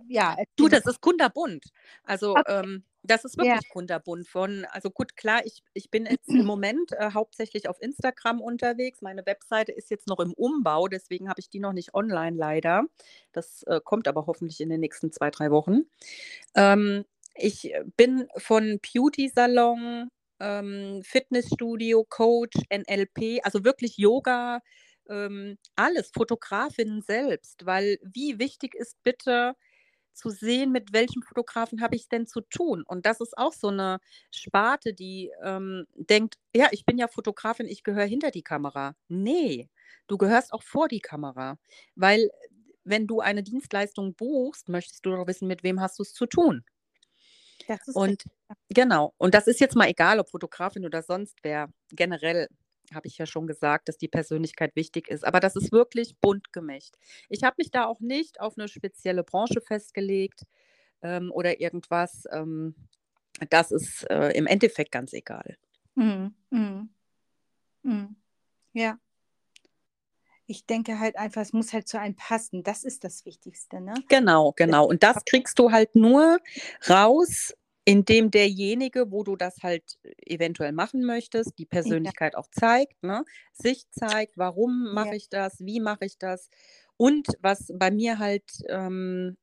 ja. Du, das ist kunderbunt. Also okay. ähm, das ist wirklich ja. kunterbunt von, also gut, klar, ich, ich bin jetzt im Moment äh, hauptsächlich auf Instagram unterwegs. Meine Webseite ist jetzt noch im Umbau, deswegen habe ich die noch nicht online leider. Das äh, kommt aber hoffentlich in den nächsten zwei, drei Wochen. Ähm, ich bin von Beauty-Salon, ähm, Fitnessstudio, Coach, NLP, also wirklich Yoga, ähm, alles, Fotografin selbst, weil wie wichtig ist bitte zu sehen, mit welchem Fotografen habe ich denn zu tun. Und das ist auch so eine Sparte, die ähm, denkt, ja, ich bin ja Fotografin, ich gehöre hinter die Kamera. Nee, du gehörst auch vor die Kamera, weil wenn du eine Dienstleistung buchst, möchtest du doch wissen, mit wem hast du es zu tun. und richtig. genau, und das ist jetzt mal egal, ob Fotografin oder sonst wer, generell habe ich ja schon gesagt, dass die Persönlichkeit wichtig ist. Aber das ist wirklich bunt gemischt. Ich habe mich da auch nicht auf eine spezielle Branche festgelegt ähm, oder irgendwas. Ähm, das ist äh, im Endeffekt ganz egal. Mhm. Mhm. Mhm. Ja. Ich denke halt einfach, es muss halt zu einem passen. Das ist das Wichtigste, ne? Genau, genau. Und das kriegst du halt nur raus, indem derjenige, wo du das halt eventuell machen möchtest, die Persönlichkeit ja. auch zeigt, ne? sich zeigt, warum mache ja. ich das, wie mache ich das. Und was bei mir halt ähm,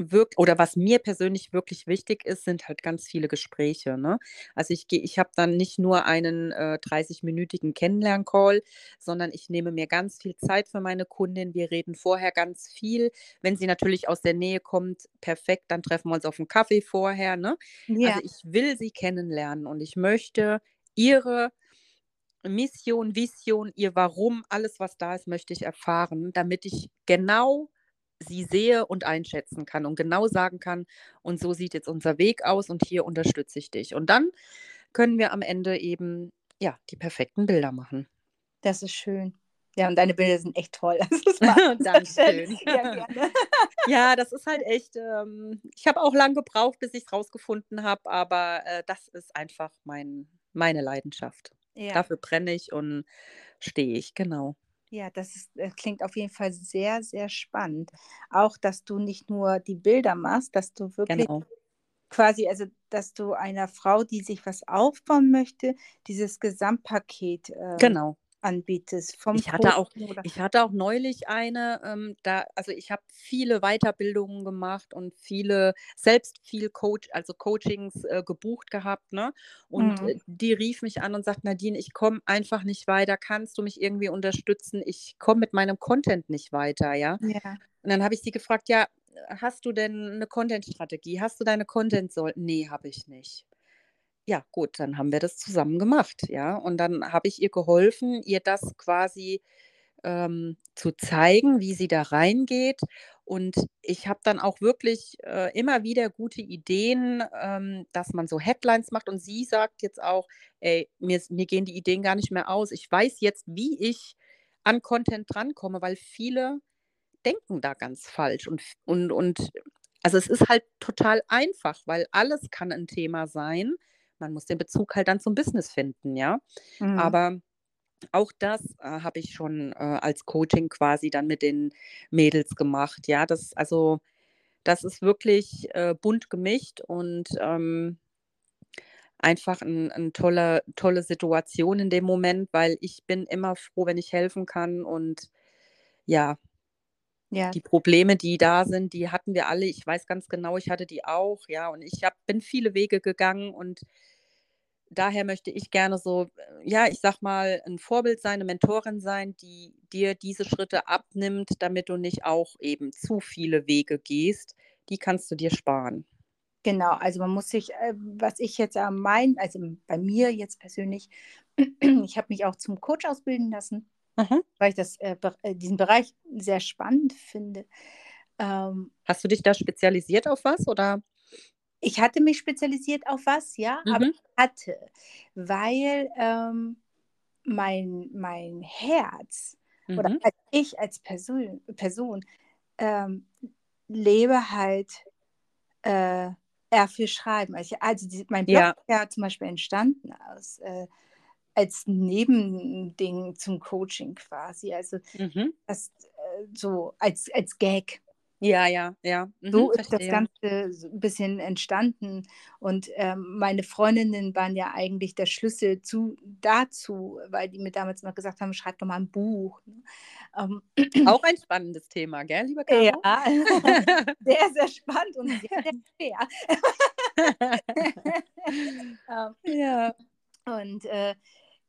wirkt oder was mir persönlich wirklich wichtig ist, sind halt ganz viele Gespräche. Ne? Also ich gehe, ich habe dann nicht nur einen äh, 30-minütigen Kennenlern-Call, sondern ich nehme mir ganz viel Zeit für meine Kundin. Wir reden vorher ganz viel. Wenn sie natürlich aus der Nähe kommt, perfekt, dann treffen wir uns auf einen Kaffee vorher. Ne? Ja. Also ich will sie kennenlernen und ich möchte ihre Mission, Vision, ihr Warum, alles, was da ist, möchte ich erfahren, damit ich genau sie sehe und einschätzen kann und genau sagen kann, und so sieht jetzt unser Weg aus und hier unterstütze ich dich. Und dann können wir am Ende eben ja die perfekten Bilder machen. Das ist schön. Ja, und deine Bilder sind echt toll. Dankeschön. Ja, ja, das ist halt echt, ähm, ich habe auch lange gebraucht, bis ich es rausgefunden habe, aber äh, das ist einfach mein, meine Leidenschaft. Ja. Dafür brenne ich und stehe ich, genau. Ja, das, ist, das klingt auf jeden Fall sehr, sehr spannend. Auch, dass du nicht nur die Bilder machst, dass du wirklich genau. quasi, also dass du einer Frau, die sich was aufbauen möchte, dieses Gesamtpaket äh, genau anbietest. Vom ich, hatte auch, ich hatte auch neulich eine, ähm, da, also ich habe viele Weiterbildungen gemacht und viele, selbst viel Coach, also Coachings äh, gebucht gehabt, ne? Und mhm. Äh, die rief mich an und sagt, Nadine, ich komme einfach nicht weiter, kannst du mich irgendwie unterstützen? Ich komme mit meinem Content nicht weiter, ja. ja. Und dann habe ich sie gefragt, ja, hast du denn eine Content-Strategie? Hast du deine Content-Soll? Nee, habe ich nicht ja, gut, dann haben wir das zusammen gemacht, ja. Und dann habe ich ihr geholfen, ihr das quasi ähm, zu zeigen, wie sie da reingeht. Und ich habe dann auch wirklich äh, immer wieder gute Ideen, ähm, dass man so Headlines macht. Und sie sagt jetzt auch, ey, mir, mir gehen die Ideen gar nicht mehr aus. Ich weiß jetzt, wie ich an Content drankomme, weil viele denken da ganz falsch. Und, und, und also es ist halt total einfach, weil alles kann ein Thema sein. Man muss den Bezug halt dann zum Business finden, ja. Mhm. Aber auch das äh, habe ich schon äh, als Coaching quasi dann mit den Mädels gemacht. Ja, das, also, das ist wirklich äh, bunt gemischt und ähm, einfach eine ein tolle, tolle Situation in dem Moment, weil ich bin immer froh, wenn ich helfen kann und ja, ja. Die Probleme, die da sind, die hatten wir alle. Ich weiß ganz genau, ich hatte die auch, ja. Und ich hab, bin viele Wege gegangen und daher möchte ich gerne so, äh, ja, ich sag mal, ein Vorbild sein, eine Mentorin sein, die dir diese Schritte abnimmt, damit du nicht auch eben zu viele Wege gehst. Die kannst du dir sparen. Genau, also man muss sich, äh, was ich jetzt am meinen, also bei mir jetzt persönlich, ich habe mich auch zum Coach ausbilden lassen, mhm. weil ich das, äh, äh, diesen Bereich sehr spannend finde. Ähm, Hast du dich da spezialisiert auf was oder? ich hatte mich spezialisiert auf was, ja, aber Mhm. ich hatte, weil ähm, mein, mein Herz oder Mhm. als ich als Person, Person ähm, lebe halt äh, eher für Schreiben. Also, also die, mein Blog Ja. ist ja zum Beispiel entstanden aus äh, als Nebending zum Coaching quasi. Also Mhm. das äh, so als, als Gag. Ja, ja, ja. Mhm, So ist das verstehe. Ganze so ein bisschen entstanden. Und ähm, meine Freundinnen waren ja eigentlich der Schlüssel zu, dazu, weil die mir damals mal gesagt haben, schreib doch mal ein Buch. ne? Ähm, Auch ein spannendes Thema, gell, liebe ja, Caro? sehr, sehr spannend und sehr, sehr schwer. Ähm, ja. Und äh,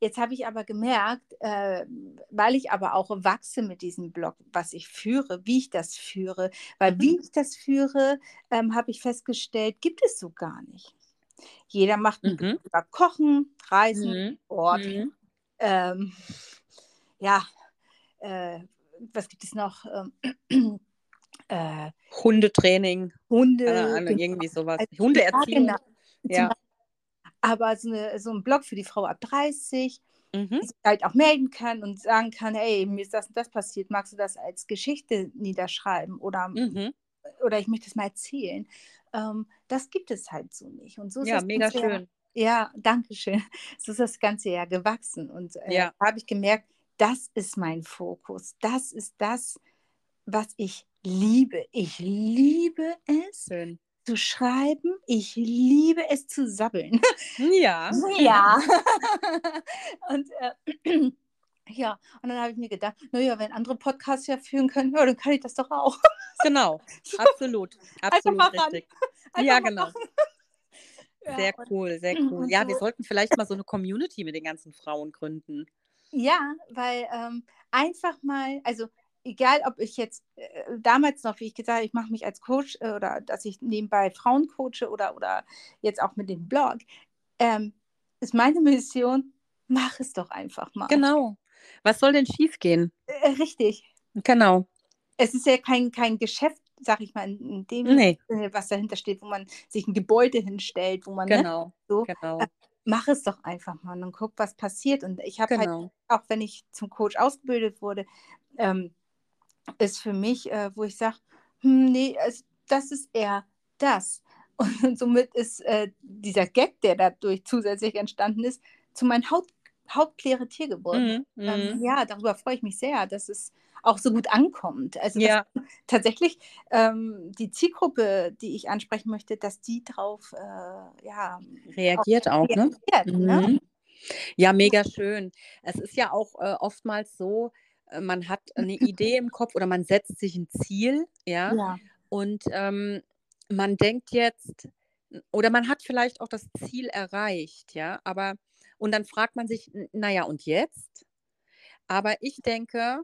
jetzt habe ich aber gemerkt, äh, weil ich aber auch wachse mit diesem Blog, was ich führe, wie ich das führe, weil wie ich das führe, ähm, habe ich festgestellt, gibt es so gar nicht. Jeder macht Mhm. Über Kochen, Reisen, Mhm. Sport, Mhm. ähm, ja, äh, was gibt es noch? Ähm, äh, Hundetraining, Hunde, Ahnung, genau. irgendwie sowas. Also, ja, Hundeerziehung. genau. Zum Ja. Aber so, eine, so ein Blog für die Frau ab 30, Mhm. halt auch melden kann und sagen kann, hey, mir ist das und das passiert, magst du das als Geschichte niederschreiben oder, Mhm. oder ich möchte es mal erzählen. Ähm, das gibt es halt so nicht. Und so ist Ja, das mega schön. ja, danke schön. So ist das Ganze ja gewachsen. Und äh, Ja. da habe ich gemerkt, das ist mein Fokus. Das ist das, was ich liebe. Ich liebe es Schön. Zu schreiben. Ich liebe es zu sabbeln. Ja. Ja. und äh, ja, und dann habe ich mir gedacht, naja, wenn andere Podcasts ja führen können, ja, dann kann ich das doch auch. Genau. Absolut. Absolut ran. richtig. Einfach Ja, genau. machen. Sehr cool, sehr cool. Ja, wir so- sollten vielleicht mal so eine Community mit den ganzen Frauen gründen. Ja, weil ähm, einfach mal, also egal, ob ich jetzt äh, damals noch, wie ich gesagt habe, ich mache mich als Coach äh, oder dass ich nebenbei Frauen coache oder, oder jetzt auch mit dem Blog, ähm, ist meine Mission, mach es doch einfach mal. Genau. Was soll denn schiefgehen? Äh, richtig. Genau. Es ist ja kein, kein Geschäft, sag ich mal, in dem Nee, Sinne, was dahinter steht, wo man sich ein Gebäude hinstellt, wo man, ne, genau. so, Genau. äh, mach es doch einfach mal und guck, was passiert. Und ich habe halt Genau. auch wenn ich zum Coach ausgebildet wurde, ähm, ist für mich, äh, wo ich sage, hm, nee, es, das ist eher das. Und somit ist äh, dieser Gag, der dadurch zusätzlich entstanden ist, zu meinem Haupt, Hauptkläretier geworden. Mhm. Ähm, Mhm. ja, darüber freue ich mich sehr, dass es auch so gut ankommt. Also dass Ja, tatsächlich ähm, die Zielgruppe, die ich ansprechen möchte, dass die drauf äh, ja, reagiert auch, ne? reagiert. Ne? Mhm. Ja, mega schön. Es ist ja auch äh, oftmals so, man hat eine Idee im Kopf oder man setzt sich ein Ziel, ja, Ja, und ähm, man denkt jetzt, oder man hat vielleicht auch das Ziel erreicht, ja, aber, und dann fragt man sich, "N- naja, und jetzt? Aber ich denke,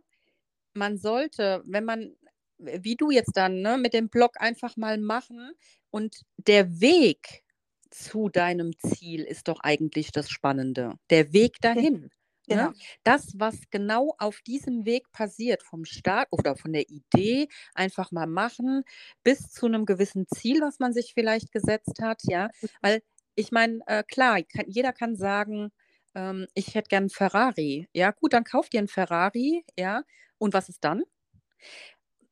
man sollte, wenn man, wie du jetzt dann, ne, mit dem Blog einfach mal machen und der Weg zu deinem Ziel ist doch eigentlich das Spannende. Der Weg dahin. Genau. Ne? Das, was genau auf diesem Weg passiert, vom Start oder von der Idee, einfach mal machen, bis zu einem gewissen Ziel, was man sich vielleicht gesetzt hat, ja. Weil ich meine, äh, klar, kann, jeder kann sagen, ähm, ich hätte gern einen Ferrari. Ja, gut, dann kauft ihr einen Ferrari, ja. Und was ist dann?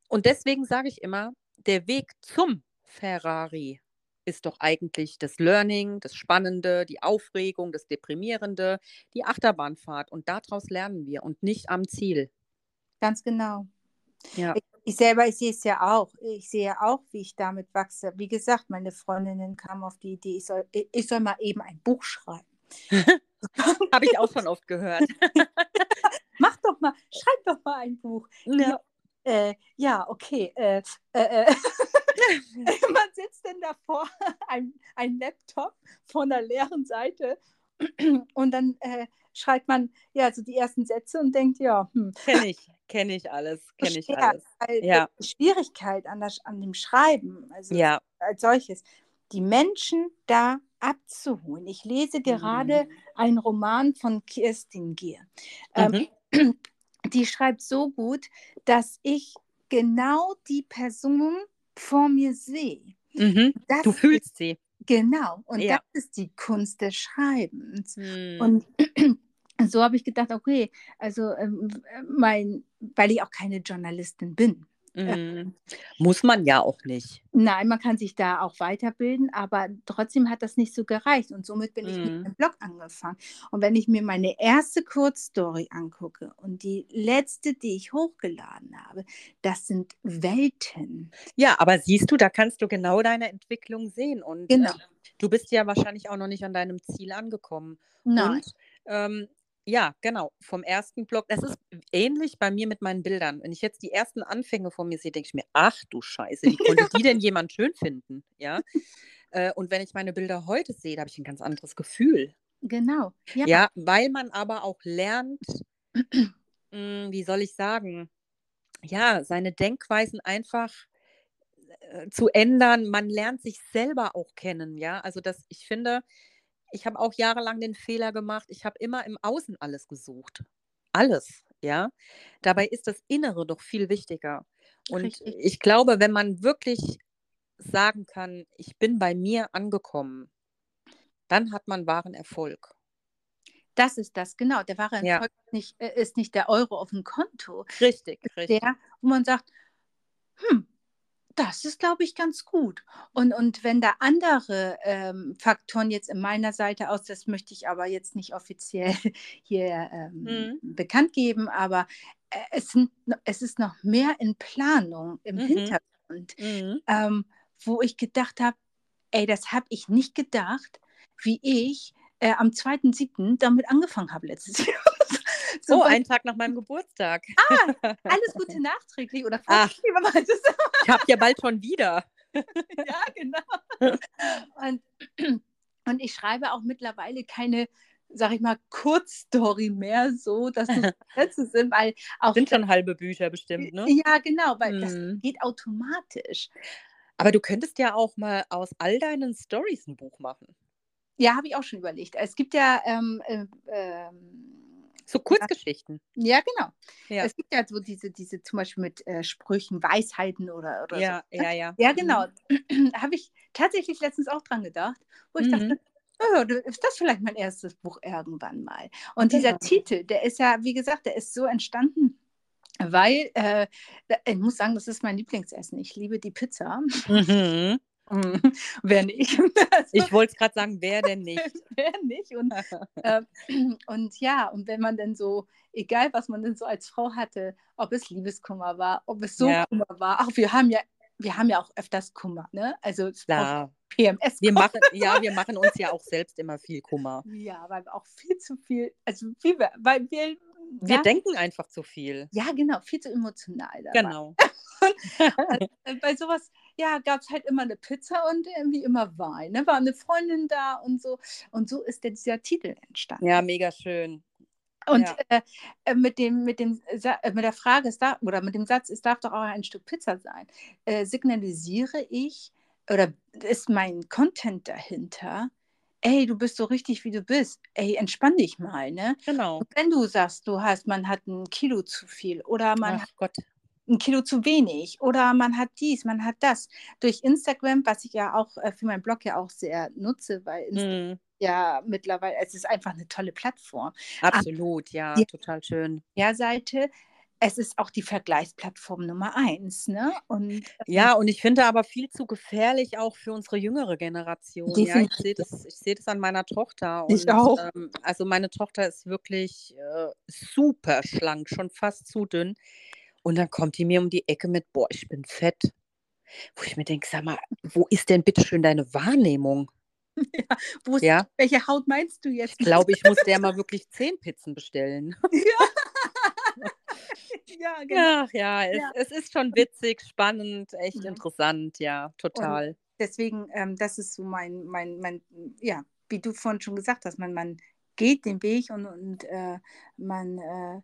Und deswegen sage ich immer, der Weg zum Ferrari ist doch eigentlich das Learning, das Spannende, die Aufregung, das Deprimierende, die Achterbahnfahrt. Und daraus lernen wir und nicht am Ziel. Ganz genau. Ja. Ich, ich selber, ich sehe es ja auch. Ich sehe ja auch, wie ich damit wachse. Wie gesagt, meine Freundinnen kamen auf die Idee, ich soll, ich soll mal eben ein Buch schreiben. Habe ich auch schon oft gehört. Mach doch mal, schreib doch mal ein Buch. Ja. Äh, ja, okay. Äh, äh, äh. Man sitzt denn davor, ein, ein Laptop von der leeren Seite und dann äh, schreibt man ja so die ersten Sätze und denkt, ja, hm, Kenne ich, kenne ich alles, kenne ich alles. Ja. Schwierigkeit an, das, an dem Schreiben, also Ja. als solches, die Menschen da abzuholen. Ich lese gerade einen Roman von Kirstin Gier. Ähm, Mhm. die schreibt so gut, dass ich genau die Person vor mir sehe. Mhm. Du fühlst sie. Genau, und Ja. das ist die Kunst des Schreibens. Mhm. Und so habe ich gedacht, okay, also ähm, mein, weil ich auch keine Journalistin bin. Mhm. Muss man ja auch nicht. Nein, man kann sich da auch weiterbilden, aber trotzdem hat das nicht so gereicht. Und somit bin ich mit Mhm. dem Blog angefangen. Und wenn ich mir meine erste Kurzstory angucke und die letzte, die ich hochgeladen habe, das sind Welten. Ja, aber siehst du, da kannst du genau deine Entwicklung sehen. Und Genau. äh, du bist ja wahrscheinlich auch noch nicht an deinem Ziel angekommen. Nein. Und ähm, ja, genau, vom ersten Blog. Das ist ähnlich bei mir mit meinen Bildern. Wenn ich jetzt die ersten Anfänge von mir sehe, denke ich mir, ach du Scheiße, wie konnte die denn jemand schön finden? Ja. Äh, und wenn ich meine Bilder heute sehe, da habe ich ein ganz anderes Gefühl. Genau. Ja. Ja, weil man aber auch lernt, mh, wie soll ich sagen, ja, seine Denkweisen einfach äh, zu ändern. Man lernt sich selber auch kennen, ja. Also das, ich finde, ich habe auch jahrelang den Fehler gemacht, ich habe immer im Außen alles gesucht. Alles, ja. Dabei ist das Innere doch viel wichtiger. Und Richtig. ich glaube, wenn man wirklich sagen kann, ich bin bei mir angekommen, dann hat man wahren Erfolg. Das ist das, genau. Der wahre Ja. Erfolg ist nicht, äh, ist nicht der Euro auf dem Konto. Richtig, richtig. Der, wo man sagt, hm, das ist, glaube ich, ganz gut. Und, und wenn da andere ähm, Faktoren jetzt in meiner Seite aus, das möchte ich aber jetzt nicht offiziell hier ähm, Mhm. bekannt geben, aber äh, es, sind, es ist noch mehr in Planung im Mhm. Hintergrund, Mhm. ähm, wo ich gedacht habe, ey, das habe ich nicht gedacht, wie ich äh, am 2.7. damit angefangen habe letztes Jahr. So einen Tag nach meinem Geburtstag. alles Gute nachträglich oder man das Ich habe ja bald schon wieder. ja, genau. Und, und ich schreibe auch mittlerweile keine, sag ich mal, Kurzstory mehr so, dass es Sätze sind, weil auch. Sind schon halbe Bücher bestimmt, ne? Ja, genau, weil das Mhm. geht automatisch. Aber du könntest ja auch mal aus all deinen Stories ein Buch machen. Ja, habe ich auch schon überlegt. Es gibt ja, ähm, äh, ähm, So Kurzgeschichten. ja, genau. Ja. Es gibt ja so diese, diese zum Beispiel mit äh, Sprüchen, Weisheiten oder, oder Ja, so. ne? ja, ja. Ja, genau. Habe ich tatsächlich letztens auch dran gedacht, wo ich Mhm. dachte, oh, ist das vielleicht mein erstes Buch irgendwann mal? Und dieser Genau. Titel, der ist ja, wie gesagt, der ist so entstanden, weil äh, ich muss sagen, das ist mein Lieblingsessen. Ich liebe die Pizza. Mhm. Wer nicht? Also, Ich wollte es gerade sagen, wer denn nicht? Wer nicht? Und, äh, und ja, und wenn man dann so, egal was man denn so als Frau hatte, ob es Liebeskummer war, ob es so Ja. Kummer war, auch wir haben ja, wir haben ja auch öfters Kummer, ne? Also Klar. PMS. Wir machen, ja, wir machen uns ja auch selbst immer viel Kummer. Ja, weil wir auch viel zu viel, also viel, weil wir, Wir ja, denken einfach zu viel. ja, genau, viel zu emotional. dabei. Genau. Äh, Bei sowas, ja, gab es halt immer eine Pizza und irgendwie immer Wein. Ne? War eine Freundin da und so. Und so ist der, dieser Titel entstanden. Ja, mega schön. Und Ja. äh, äh, mit, dem, mit, dem, äh, mit der Frage, es darf, oder mit dem Satz, es darf doch auch ein Stück Pizza sein, äh, signalisiere ich, oder ist mein Content dahinter, ey, du bist so richtig, wie du bist. Ey, entspann dich mal, ne? Genau. Und wenn du sagst, du hast, man hat ein Kilo zu viel oder man hat Ach Gott. Ein Kilo zu wenig oder man hat dies, man hat das. Durch Instagram, was ich ja auch äh, für meinen Blog ja auch sehr nutze, weil Instagram Mhm. ja mittlerweile, es ist einfach eine tolle Plattform. Absolut, ja, Ja. total schön. der Seite, es ist auch die Vergleichsplattform Nummer eins. Ne? Und Ja, und ich finde aber viel zu gefährlich auch für unsere jüngere Generation. Ja, ich sehe das, ich sehe das an meiner Tochter. Ich und, auch. Ähm, also meine Tochter ist wirklich äh, super schlank, schon fast zu dünn. Und dann kommt die mir um die Ecke mit, boah, ich bin fett. Wo ich mir denke, sag mal, wo ist denn bitte schön deine Wahrnehmung? wo ist, Ja. welche Haut meinst du jetzt? Ich glaube, ich muss der mal wirklich zehn Pizzen bestellen. ja, genau. Ja, ja, es, Ja. es ist schon witzig, spannend, echt Mhm. interessant, ja, total. Deswegen, ähm, das ist so mein, mein, mein, ja, wie du vorhin schon gesagt hast, man, man geht den Weg und, und äh, man, äh,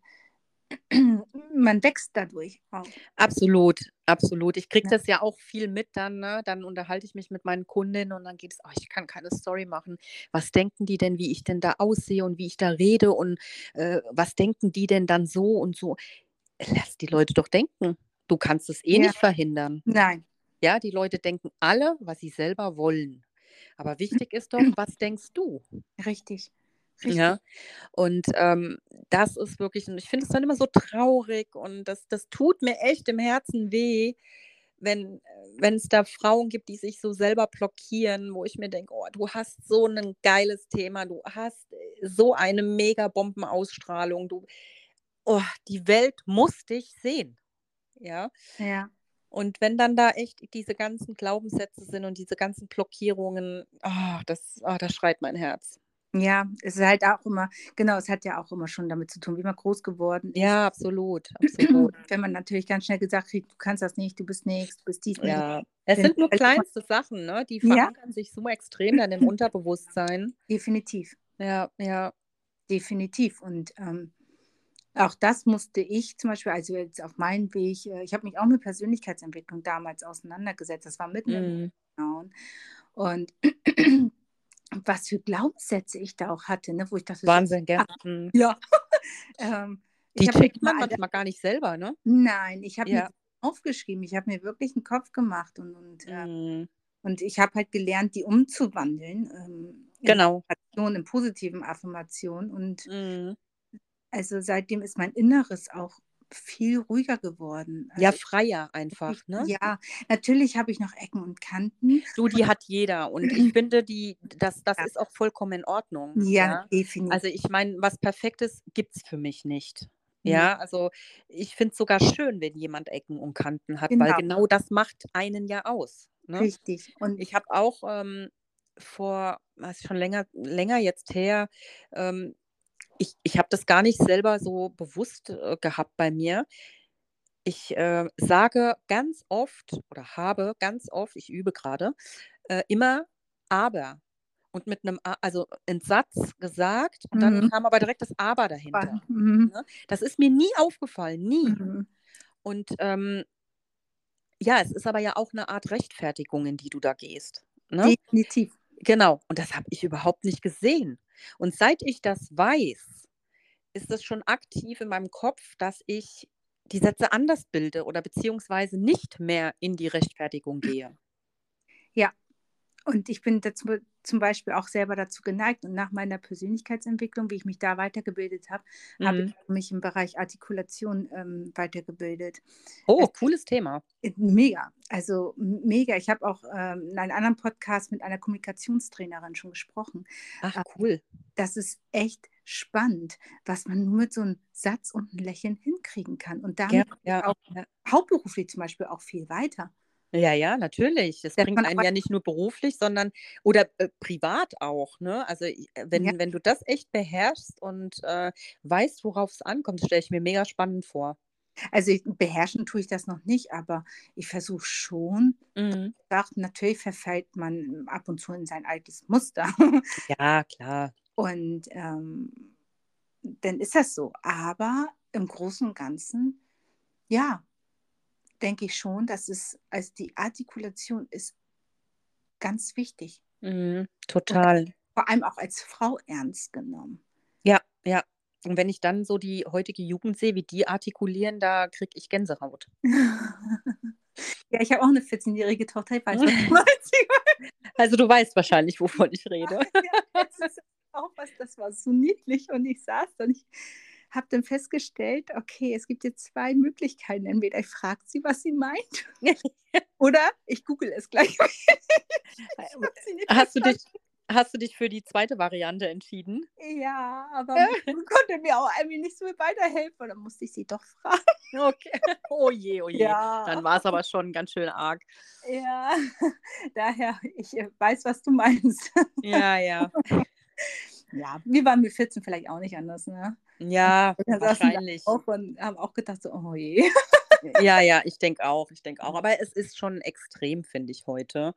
man wächst dadurch auch. Absolut, absolut. Ich kriege Ja. das ja auch viel mit dann, ne? Dann unterhalte ich mich mit meinen Kundinnen und dann geht es, oh, ich kann keine Story machen. Was denken die denn, wie ich denn da aussehe und wie ich da rede und äh, was denken die denn dann so und so? Lass die Leute doch denken. Du kannst es eh Ja. nicht verhindern. Nein, Ja, die Leute denken alle, was sie selber wollen. Aber wichtig ist doch, was denkst du? Richtig. Richtig. Ja, und ähm, das ist wirklich, und ich finde es dann immer so traurig und das, das tut mir echt im Herzen weh, wenn es da Frauen gibt, die sich so selber blockieren, wo ich mir denke, oh, du hast so ein geiles Thema, du hast äh, so eine mega Bombenausstrahlung, du, oh, die Welt muss dich sehen. Ja. Ja. Und wenn dann da echt diese ganzen Glaubenssätze sind und diese ganzen Blockierungen, oh, das, oh, das schreit mein Herz. Ja, es ist halt auch immer, genau, es hat ja auch immer schon damit zu tun, wie man groß geworden ist. Ja, absolut, absolut. Wenn man natürlich ganz schnell gesagt kriegt, du kannst das nicht, du bist nichts, du bist dies nicht. Ja, es sind nur kleinste Sachen, ne? Die Ja. verankern sich so extrem dann im Unterbewusstsein. Definitiv, Ja, ja. definitiv. Und ähm, auch das musste ich zum Beispiel, also jetzt auf meinen Weg, äh, ich habe mich auch mit Persönlichkeitsentwicklung damals auseinandergesetzt. Das war mitten im Mhm. Lockdown. Und was für Glaubenssätze ich da auch hatte, ne, wo ich dachte, so, Wahnsinn, gell? Ah, Mhm. ja. ähm, Die checkt man manchmal gar nicht selber, ne? Nein, ich habe Ja. mir aufgeschrieben. Ich habe mir wirklich einen Kopf gemacht und, und, äh, Mhm. und ich habe halt gelernt, die umzuwandeln. Ähm, in Genau. Affirmation, in positiven Affirmationen. Und Mhm. also seitdem ist mein Inneres auch viel ruhiger geworden. Ja, Also freier einfach, ne? ja, natürlich habe ich noch Ecken und Kanten. Du, die hat jeder. Und ich finde, die, das, das Ja. ist auch vollkommen in Ordnung. Ja, definitiv. Also ich meine, was Perfektes gibt es für mich nicht. Ja, also ich finde es sogar schön, wenn jemand Ecken und Kanten hat, weil Genau. genau das macht einen ja aus. Ne? Richtig. Und Ich habe auch ähm, vor, was ist schon länger, länger jetzt her, ähm, ich, ich habe das gar nicht selber so bewusst äh, gehabt bei mir. Ich äh, sage ganz oft oder habe ganz oft, ich übe gerade, äh, immer aber und mit einem, also einen Satz gesagt und dann Mhm. kam aber direkt das aber dahinter. mhm. Ne? Das ist mir nie aufgefallen, nie. Mhm. Und ähm, ja, es ist aber ja auch eine Art Rechtfertigung, in die du da gehst. Ne? definitiv. Genau, und das habe ich überhaupt nicht gesehen. Und seit ich das weiß, ist es schon aktiv in meinem Kopf, dass ich die Sätze anders bilde oder beziehungsweise nicht mehr in die Rechtfertigung gehe. Und ich bin dazu, zum Beispiel auch selber dazu geneigt und nach meiner Persönlichkeitsentwicklung, wie ich mich da weitergebildet habe, habe Mhm. ich mich im Bereich Artikulation ähm, weitergebildet. Oh, Es- cooles Thema. Äh, Mega, also mega. Ich habe auch ähm, in einem anderen Podcast mit einer Kommunikationstrainerin schon gesprochen. Ach, Äh, cool. Das ist echt spannend, was man nur mit so einem Satz und einem Lächeln hinkriegen kann. Und Ja, damit ja, auch ja. hauptberuflich zum Beispiel auch viel weiter. Ja, ja, natürlich. Das Dass bringt man einen ja nicht nur beruflich, sondern oder äh, privat auch. Ne? Also äh, wenn, Ja. wenn du das echt beherrschst und äh, weißt, worauf es ankommt, stelle ich mir mega spannend vor. Also ich, beherrschen tue ich das noch nicht, aber ich versuche schon, Mhm. sagt, natürlich verfällt man ab und zu in sein altes Muster. Ja, klar. Und ähm, dann ist das so. Aber im Großen und Ganzen, ja, denke ich schon, dass es, also die Artikulation ist ganz wichtig. Mhm. Total. Vor allem auch als Frau ernst genommen. Ja, ja. Und wenn ich dann so die heutige Jugend sehe, wie die artikulieren, da kriege ich Gänsehaut. ja, ich habe auch eine 14-jährige Tochter, ich weiß. Also du weißt wahrscheinlich, wovon ich rede. Ja, das ist auch was, das war so niedlich und ich saß da und ich habe dann festgestellt, okay, es gibt jetzt zwei Möglichkeiten. Entweder ich frage sie, was sie meint, oder ich google es gleich. Hast du, dich, hast du dich für die zweite Variante entschieden? Ja, aber man konnte mir auch irgendwie nicht so weiterhelfen. Dann musste ich sie doch fragen. Okay. Oh je, oh je. Ja. Dann war es aber schon ganz schön arg. Ja, daher, ich äh, weiß, was du meinst. Ja, ja. Ja, wir waren mit 14 vielleicht auch nicht anders, ne? Ja, wahrscheinlich. auch und haben auch gedacht, so, oh je. Ja, ja, ich denke auch, ich denke auch. Aber es ist schon extrem, finde ich, heute.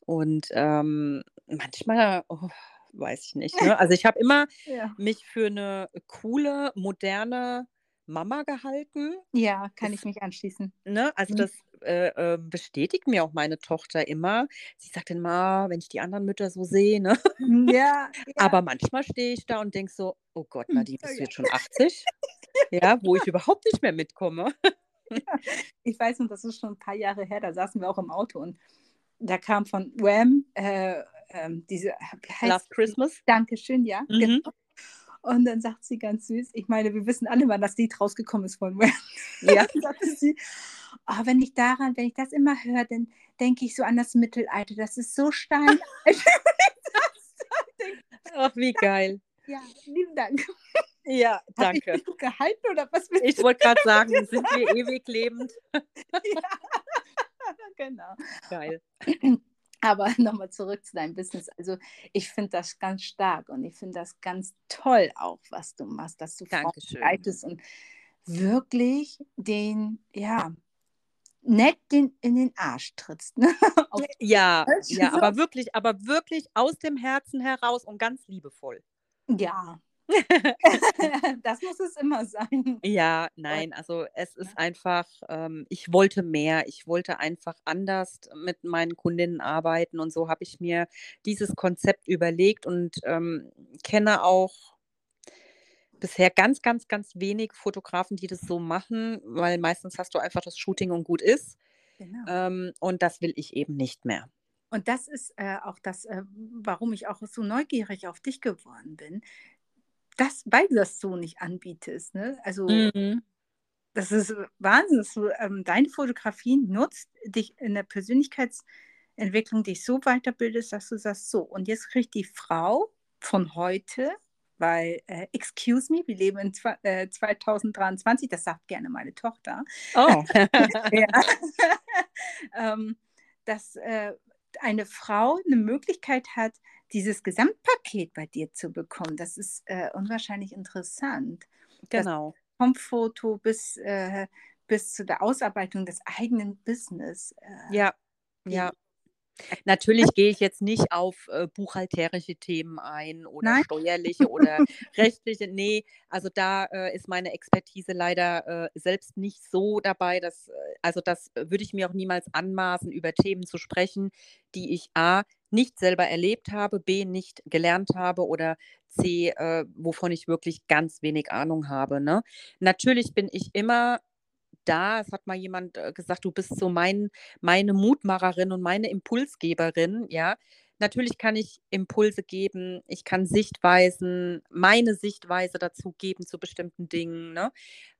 Und ähm, manchmal, oh, weiß ich nicht. Ne? Also ich habe immer Ja, mich für eine coole, moderne Mama gehalten. ja kann Das- ich mich anschließen. Ne? Also Mhm. das äh, äh, bestätigt mir auch meine Tochter immer. Sie sagt immer, wenn ich die anderen Mütter so sehe, ne? Ja, ja. Aber manchmal stehe ich da und denke so, oh Gott, Nadine, Oh bist du ja. jetzt schon 80? Ja, wo ich überhaupt nicht mehr mitkomme. Ich weiß noch, das ist schon ein paar Jahre her, da saßen wir auch im Auto und da kam von Wham, äh, ähm, diese Last Christmas. Dankeschön, ja. Mhm. Genau. Und dann sagt sie ganz süß, ich meine, wir wissen alle, wann das Lied rausgekommen ist von Wham. Ja. sagte sie, oh, wenn ich daran, wenn ich das immer höre, dann denke ich so an das Mittelalter. Das ist so stein. Ach, wie geil. Ja, lieben Dank. Ja, danke. Hab ich gehalten oder was? Ich wollte gerade sagen, sind wir ewig lebend? ja, genau. Geil. Aber nochmal zurück zu deinem Business. Also ich finde das ganz stark und ich finde das ganz toll auch, was du machst, dass du leitest und wirklich den, ja, nett den in den Arsch trittst. Ne? ja, ja, aber wirklich, aber wirklich aus dem Herzen heraus und ganz liebevoll. Ja, das muss es immer sein. Ja, nein, also es ist einfach, ähm, ich wollte mehr. Ich wollte einfach anders mit meinen Kundinnen arbeiten und so habe ich mir dieses Konzept überlegt und ähm, kenne auch bisher ganz, ganz, ganz wenig Fotografen, die das so machen, weil meistens hast du einfach das Shooting und gut ist. Genau. Ähm, und das will ich eben nicht mehr. Und das ist äh, auch das, äh, warum ich auch so neugierig auf dich geworden bin das, weil du das so nicht anbietest. Ne? Also mhm. das ist Wahnsinn, dass du ähm, deine Fotografien nutzt, dich in der Persönlichkeitsentwicklung dich so weiterbildest, dass du sagst, so, und jetzt kriegt die Frau von heute, weil, äh, excuse me, wir leben in äh, 2023, das sagt gerne meine Tochter. Oh. ähm, dass äh, eine Frau eine Möglichkeit hat, dieses Gesamtpaket bei dir zu bekommen, das ist äh, unwahrscheinlich interessant. Genau. Das vom Foto bis, äh, bis zu der Ausarbeitung des eigenen Business. Äh, ja, ja. Natürlich gehe ich jetzt nicht auf äh, buchhalterische Themen ein oder Nein. steuerliche oder rechtliche. Nee, also da äh, ist meine Expertise leider äh, selbst nicht so dabei. Dass, äh, also das würde ich mir auch niemals anmaßen, über Themen zu sprechen, die ich A nicht selber erlebt habe, B nicht gelernt habe oder C, äh, wovon ich wirklich ganz wenig Ahnung habe. Ne? Natürlich bin ich immer da. Es hat mal jemand äh, gesagt, du bist so mein, meine Mutmacherin und meine Impulsgeberin, ja. Natürlich kann ich Impulse geben, ich kann Sichtweisen, meine Sichtweise dazu geben zu bestimmten Dingen, ne?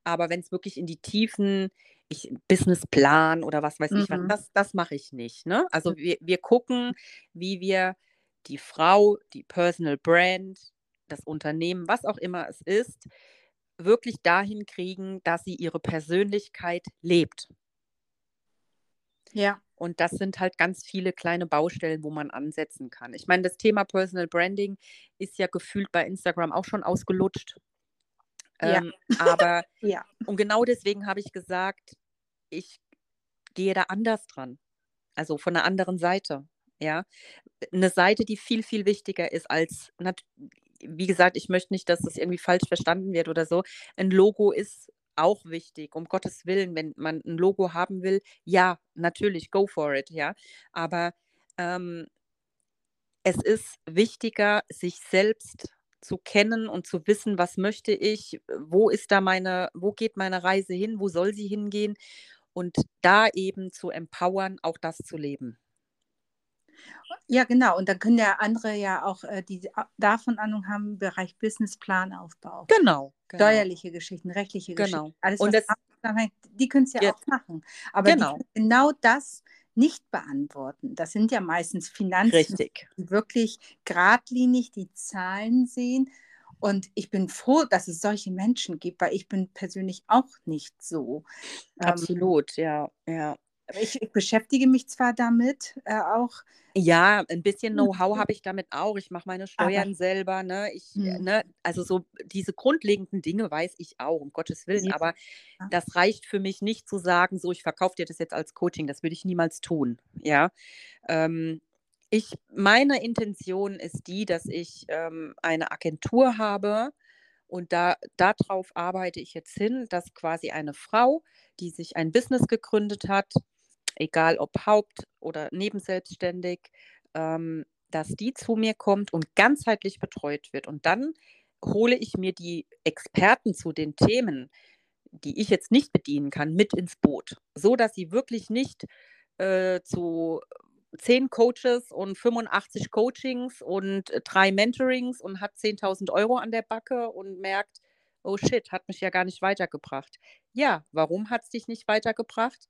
Aber wenn es wirklich in die Tiefen, ich Businessplan oder was weiß mhm. ich was, das, das mache ich nicht. Ne? Also wir, wir gucken, wie wir die Frau, die Personal Brand, das Unternehmen, was auch immer es ist, wirklich dahin kriegen, dass sie ihre Persönlichkeit lebt. Ja. Und das sind halt ganz viele kleine Baustellen, wo man ansetzen kann. Ich meine, das Thema Personal Branding ist ja gefühlt bei Instagram auch schon ausgelutscht. Ja. Ähm, aber, ja. und genau deswegen habe ich gesagt, ich gehe da anders dran. Also von einer anderen Seite. Ja, eine Seite, die viel, viel wichtiger ist als, wie gesagt, ich möchte nicht, dass das irgendwie falsch verstanden wird oder so. Ein Logo ist auch wichtig, um Gottes Willen, wenn man ein Logo haben will, ja, natürlich, go for it, ja. Aber ähm, es ist wichtiger, sich selbst zu kennen und zu wissen, was möchte ich, wo ist da meine, wo geht meine Reise hin, wo soll sie hingehen und da eben zu empowern, auch das zu leben. Ja, genau. Und dann können ja andere ja auch, äh, die davon Ahnung haben, im Bereich Businessplanaufbau. Genau, genau. Steuerliche Geschichten, rechtliche genau. Geschichten. Alles, und das, die können es ja, ja, auch machen. Aber genau. genau das nicht beantworten. Das sind ja meistens Finanzen, Richtig. die wirklich geradlinig die Zahlen sehen. Und ich bin froh, dass es solche Menschen gibt, weil ich bin persönlich auch nicht so. Ähm, Absolut, ähm, ja, ja. Ich, ich, beschäftige mich zwar damit äh, auch. Ja, ein bisschen Know-how habe ich damit auch. Ich mache meine Steuern aber, selber. Ne? Ich, hm. ne? Also so diese grundlegenden Dinge weiß ich auch, um Gottes Willen. Ja. Aber das reicht für mich nicht zu sagen, so ich verkaufe dir das jetzt als Coaching. Das würde ich niemals tun. Ja. Ähm, ich, meine Intention ist die, dass ich ähm, eine Agentur habe, und da, darauf arbeite ich jetzt hin, dass quasi eine Frau, die sich ein Business gegründet hat, egal ob Haupt- oder nebenselbstständig, ähm, dass die zu mir kommt und ganzheitlich betreut wird. Und dann hole ich mir die Experten zu den Themen, die ich jetzt nicht bedienen kann, mit ins Boot, so dass sie wirklich nicht äh, zu zehn Coaches und 85 Coachings und äh, drei Mentorings und hat 10.000 Euro an der Backe und merkt, oh shit, hat mich ja gar nicht weitergebracht. Ja, warum hat es dich nicht weitergebracht?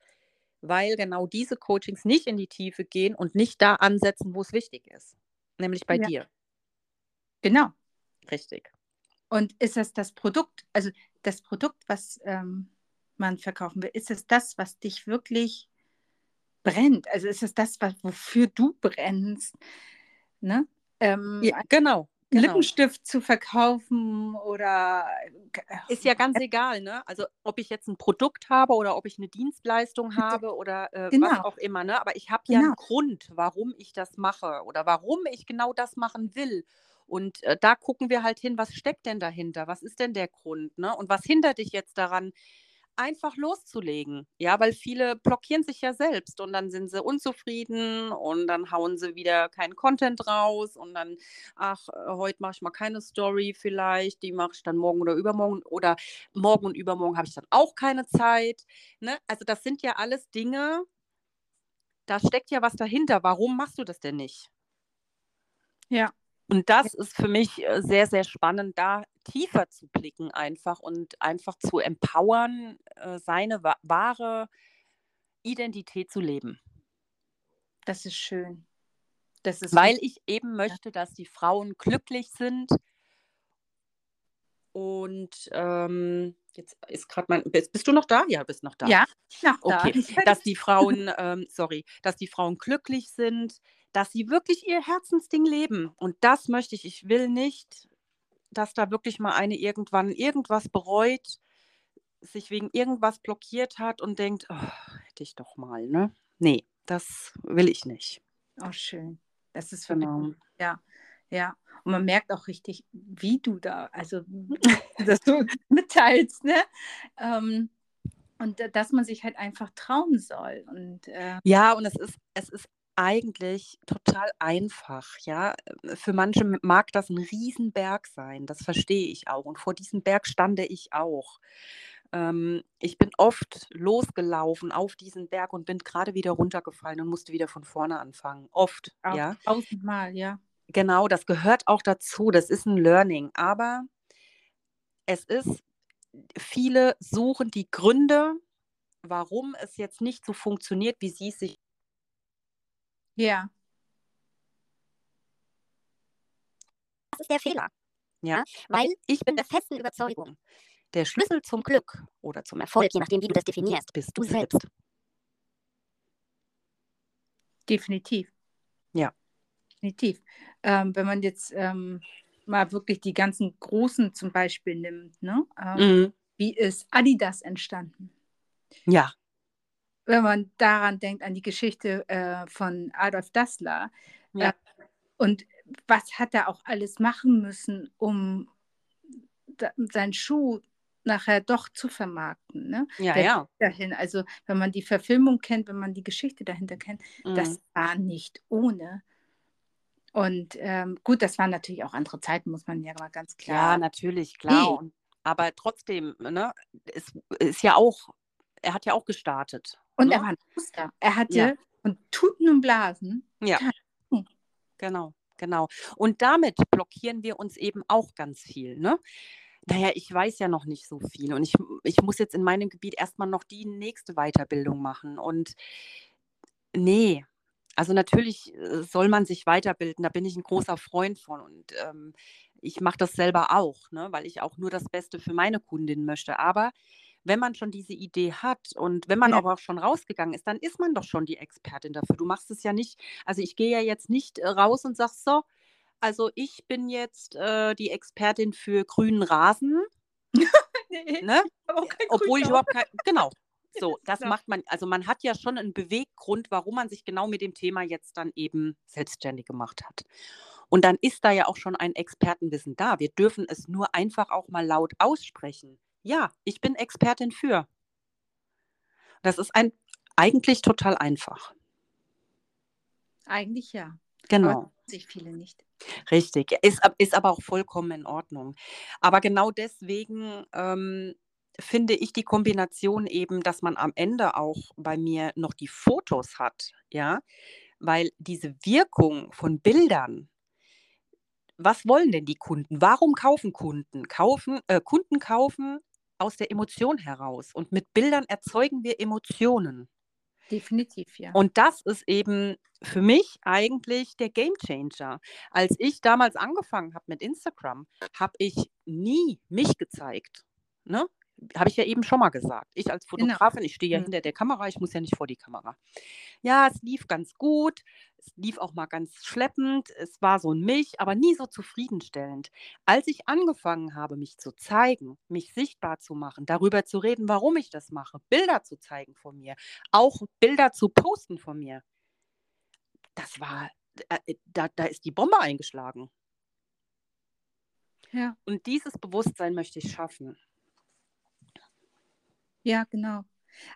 Weil genau diese Coachings nicht in die Tiefe gehen und nicht da ansetzen, wo es wichtig ist, nämlich bei Ja. dir. Genau. Richtig. Und ist es das Produkt, also das Produkt, was ähm, man verkaufen will, ist es das, was dich wirklich brennt? Also ist es das, was, wofür du brennst? Ne? Ähm, Ja, genau. Genau. Lippenstift zu verkaufen oder Ist ja ganz egal, ne? Also ob ich jetzt ein Produkt habe oder ob ich eine Dienstleistung habe oder äh, was Genau. auch immer, ne? Aber ich habe ja einen Genau. Grund, warum ich das mache oder warum ich genau das machen will. Und äh, da gucken wir halt hin, was steckt denn dahinter? Was ist denn der Grund, ne? Und was hindert dich jetzt daran, einfach loszulegen? Ja, weil viele blockieren sich ja selbst und dann sind sie unzufrieden und dann hauen sie wieder keinen Content raus und dann ach, äh, heute mache ich mal keine Story vielleicht, die mache ich dann morgen oder übermorgen oder morgen und übermorgen habe ich dann auch keine Zeit. Ne? Also das sind ja alles Dinge, da steckt ja was dahinter. Warum machst du das denn nicht? Ja. Und das ist für mich äh, sehr, sehr spannend, da tiefer zu blicken einfach und einfach zu empowern, äh, seine wa wahre Identität zu leben. Das ist schön. Das ist Weil ich eben möchte, dass die Frauen glücklich sind. Und ähm, jetzt ist gerade mein. Bist, bist, du noch da? Ja, bist noch da. Ja, noch okay. da. Dass die Frauen, ähm, sorry, dass die Frauen glücklich sind, dass sie wirklich ihr Herzensding leben. Und das möchte ich. Ich will nicht, dass da wirklich mal eine irgendwann irgendwas bereut, sich wegen irgendwas blockiert hat und denkt, oh, hätte ich doch mal, ne? Nee, das will ich nicht. Oh, schön. Das ist genau. Ja, ja. Und man merkt auch richtig, wie du da, also dass du mitteilst, ne? Ähm, und dass man sich halt einfach trauen soll. Und, äh, ja, und es ist, es ist eigentlich total einfach, ja. Für manche mag das ein Riesenberg sein, das verstehe ich auch. Und vor diesem Berg stande ich auch. Ähm, ich bin oft losgelaufen auf diesen Berg und bin gerade wieder runtergefallen und musste wieder von vorne anfangen. Oft, auch ja. Tausendmal, ja. Genau, das gehört auch dazu. Das ist ein Learning. Aber es ist, viele suchen die Gründe, warum es jetzt nicht so funktioniert, wie sie es sich ja. Das ist der Fehler. Ja, weil ich bin der festen Überzeugung, der Schlüssel zum Glück oder zum Erfolg, je nachdem, wie du das definierst, bist du selbst. Definitiv. Ja. Definitiv. Ähm, wenn man jetzt ähm, mal wirklich die ganzen Großen zum Beispiel nimmt, ne? Ähm, Mhm. wie ist Adidas entstanden? Ja, Wenn man daran denkt, an die Geschichte äh, von Adolf Dassler ja, äh, und was hat er auch alles machen müssen, um da, seinen Schuh nachher doch zu vermarkten. Ne? ja, Der ja. Dahin, also wenn man die Verfilmung kennt, wenn man die Geschichte dahinter kennt, Mhm. das war nicht ohne. Und ähm, gut, das waren natürlich auch andere Zeiten, muss man ja mal ganz Ja, klar. natürlich, klar. Und, aber trotzdem, ne, es ist ja auch, er hat ja auch gestartet. Und ne? er war ein Muster. Er hatte Ja. von Tuten und Blasen. Ja. keine. Genau, genau. Und damit blockieren wir uns eben auch ganz viel, ne? Naja, ich weiß ja noch nicht so viel und ich, ich muss jetzt in meinem Gebiet erstmal noch die nächste Weiterbildung machen. Und nee, also natürlich äh, soll man sich weiterbilden, da bin ich ein großer Freund von und ähm, ich mache das selber auch, ne? weil ich auch nur das Beste für meine Kundin möchte. Aber wenn man schon diese Idee hat und wenn man Ja. aber auch schon rausgegangen ist, dann ist man doch schon die Expertin dafür. Du machst es ja nicht, also ich gehe ja jetzt nicht äh, raus und sag so, also ich bin jetzt äh, die Expertin für grünen Rasen, Nee, ne? kein obwohl ich Grüner. überhaupt kein, genau. So, das Genau. macht man, also man hat ja schon einen Beweggrund, warum man sich genau mit dem Thema jetzt dann eben selbstständig gemacht hat. Und dann ist da ja auch schon ein Expertenwissen da. Wir dürfen es nur einfach auch mal laut aussprechen. Ja, ich bin Expertin für. Das ist ein, eigentlich total einfach. Eigentlich ja. Genau. Aber sich viele nicht. Richtig, ist, ist aber auch vollkommen in Ordnung. Aber genau deswegen ähm, finde ich die Kombination eben, dass man am Ende auch bei mir noch die Fotos hat, ja, weil diese Wirkung von Bildern, was wollen denn die Kunden? Warum kaufen Kunden? Kaufen, äh, Kunden kaufen aus der Emotion heraus und mit Bildern erzeugen wir Emotionen. Definitiv, ja. Und das ist eben für mich eigentlich der Game Changer. Als ich damals angefangen habe mit Instagram, habe ich nie mich gezeigt. Ne? habe ich ja eben schon mal gesagt. Ich als Genau. Fotografin, ich stehe ja Mhm. hinter der Kamera, ich muss ja nicht vor die Kamera. Ja, es lief ganz gut, es lief auch mal ganz schleppend, es war so ein Mich, aber nie so zufriedenstellend. Als ich angefangen habe, mich zu zeigen, mich sichtbar zu machen, darüber zu reden, warum ich das mache, Bilder zu zeigen von mir, auch Bilder zu posten von mir, das war, äh, da, da ist die Bombe eingeschlagen. Ja, Und dieses Bewusstsein möchte ich schaffen. ja, genau.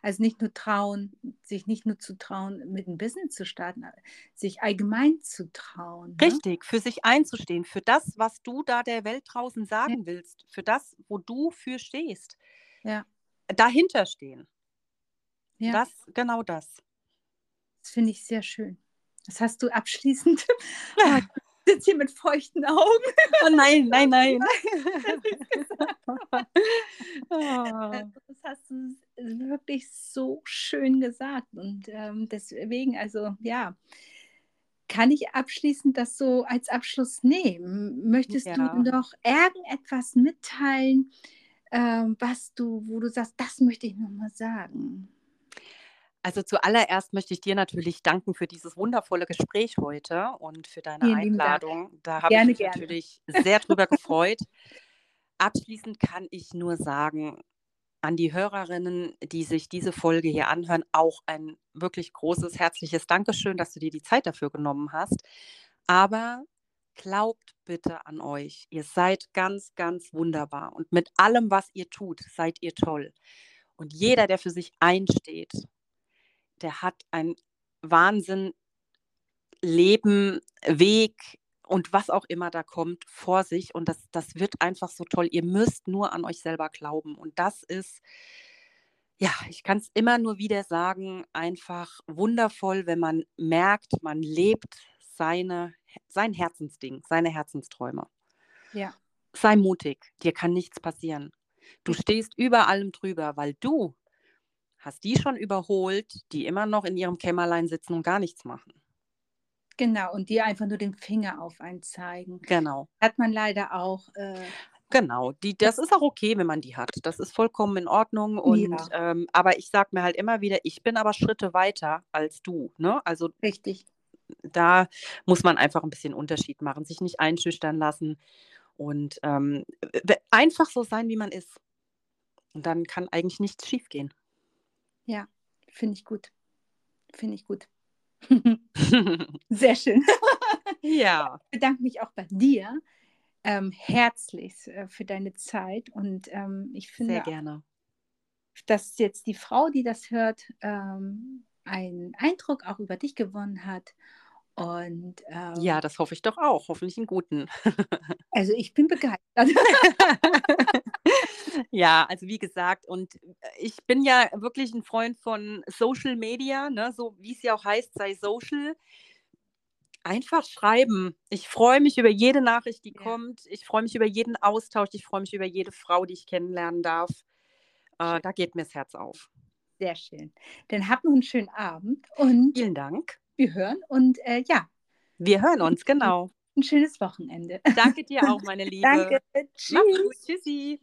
Also nicht nur trauen, sich nicht nur zu trauen, mit einem Business zu starten, sich allgemein zu trauen. Ne? Richtig, für sich einzustehen, für das, was du da der Welt draußen sagen willst, für das, wo du für stehst. Ja. Dahinter stehen. Ja, Das, genau das. das finde ich sehr schön. Das hast du abschließend. Ich sitze hier mit feuchten Augen. Oh nein, nein, nein. Also, Das hast du wirklich so schön gesagt. Und ähm, deswegen, also ja, kann ich abschließend das so als Abschluss nehmen? Möchtest Ja. du noch irgendetwas mitteilen, ähm, was du, wo du sagst, das möchte ich nochmal sagen? Also zuallererst möchte ich dir natürlich danken für dieses wundervolle Gespräch heute und für deine Vielen. Einladung. Da habe ich mich gerne. natürlich sehr drüber gefreut. Abschließend kann ich nur sagen, an die Hörerinnen, die sich diese Folge hier anhören, auch ein wirklich großes, herzliches Dankeschön, dass du dir die Zeit dafür genommen hast. Aber glaubt bitte an euch. Ihr seid ganz, ganz wunderbar. Und mit allem, was ihr tut, seid ihr toll. Und jeder, der für sich einsteht, der hat ein Wahnsinn, Leben, Weg und was auch immer da kommt vor sich. Und das, das wird einfach so toll. Ihr müsst nur an euch selber glauben. Und das ist, ja, ich kann es immer nur wieder sagen, einfach wundervoll, wenn man merkt, man lebt seine, sein Herzensding, seine Herzensträume. Ja, Sei mutig, dir kann nichts passieren. Du Richtig. stehst über allem drüber, weil du hast die schon überholt, die immer noch in ihrem Kämmerlein sitzen und gar nichts machen. Genau. Und dir einfach nur den Finger auf einen zeigen. Genau. Hat man leider auch. Äh, Genau, die, das ist auch okay, wenn man die hat. Das ist vollkommen in Ordnung. Und Ja. ähm, aber ich sage mir halt immer wieder, ich bin aber Schritte weiter als du. Ne? Also richtig. da muss man einfach ein bisschen Unterschied machen, sich nicht einschüchtern lassen und ähm, einfach so sein, wie man ist. Und dann kann eigentlich nichts schiefgehen. Ja, finde ich gut. Finde ich gut. Sehr schön. ja, Ich bedanke mich auch bei dir ähm, herzlichst äh, für deine Zeit und ähm, ich sehr finde, gerne. dass jetzt die Frau, die das hört, ähm, einen Eindruck auch über dich gewonnen hat. Und ähm, Ja, das hoffe ich doch auch. Hoffentlich einen guten. also ich bin begeistert. Ja, also wie gesagt, und äh, ich bin ja wirklich ein Freund von Social Media, ne? so wie es ja auch heißt, sei social. Einfach schreiben. Ich freue mich über jede Nachricht, die Ja. kommt. Ich freue mich über jeden Austausch. Ich freue mich über jede Frau, die ich kennenlernen darf. Äh, da geht mir das Herz auf. Sehr schön. Dann habt noch einen schönen Abend und Vielen Dank. Wir hören und äh, ja, Wir hören uns, genau. ein schönes Wochenende. Danke dir auch, meine Liebe. Danke. Mach's Tschüss. gut. Tschüssi.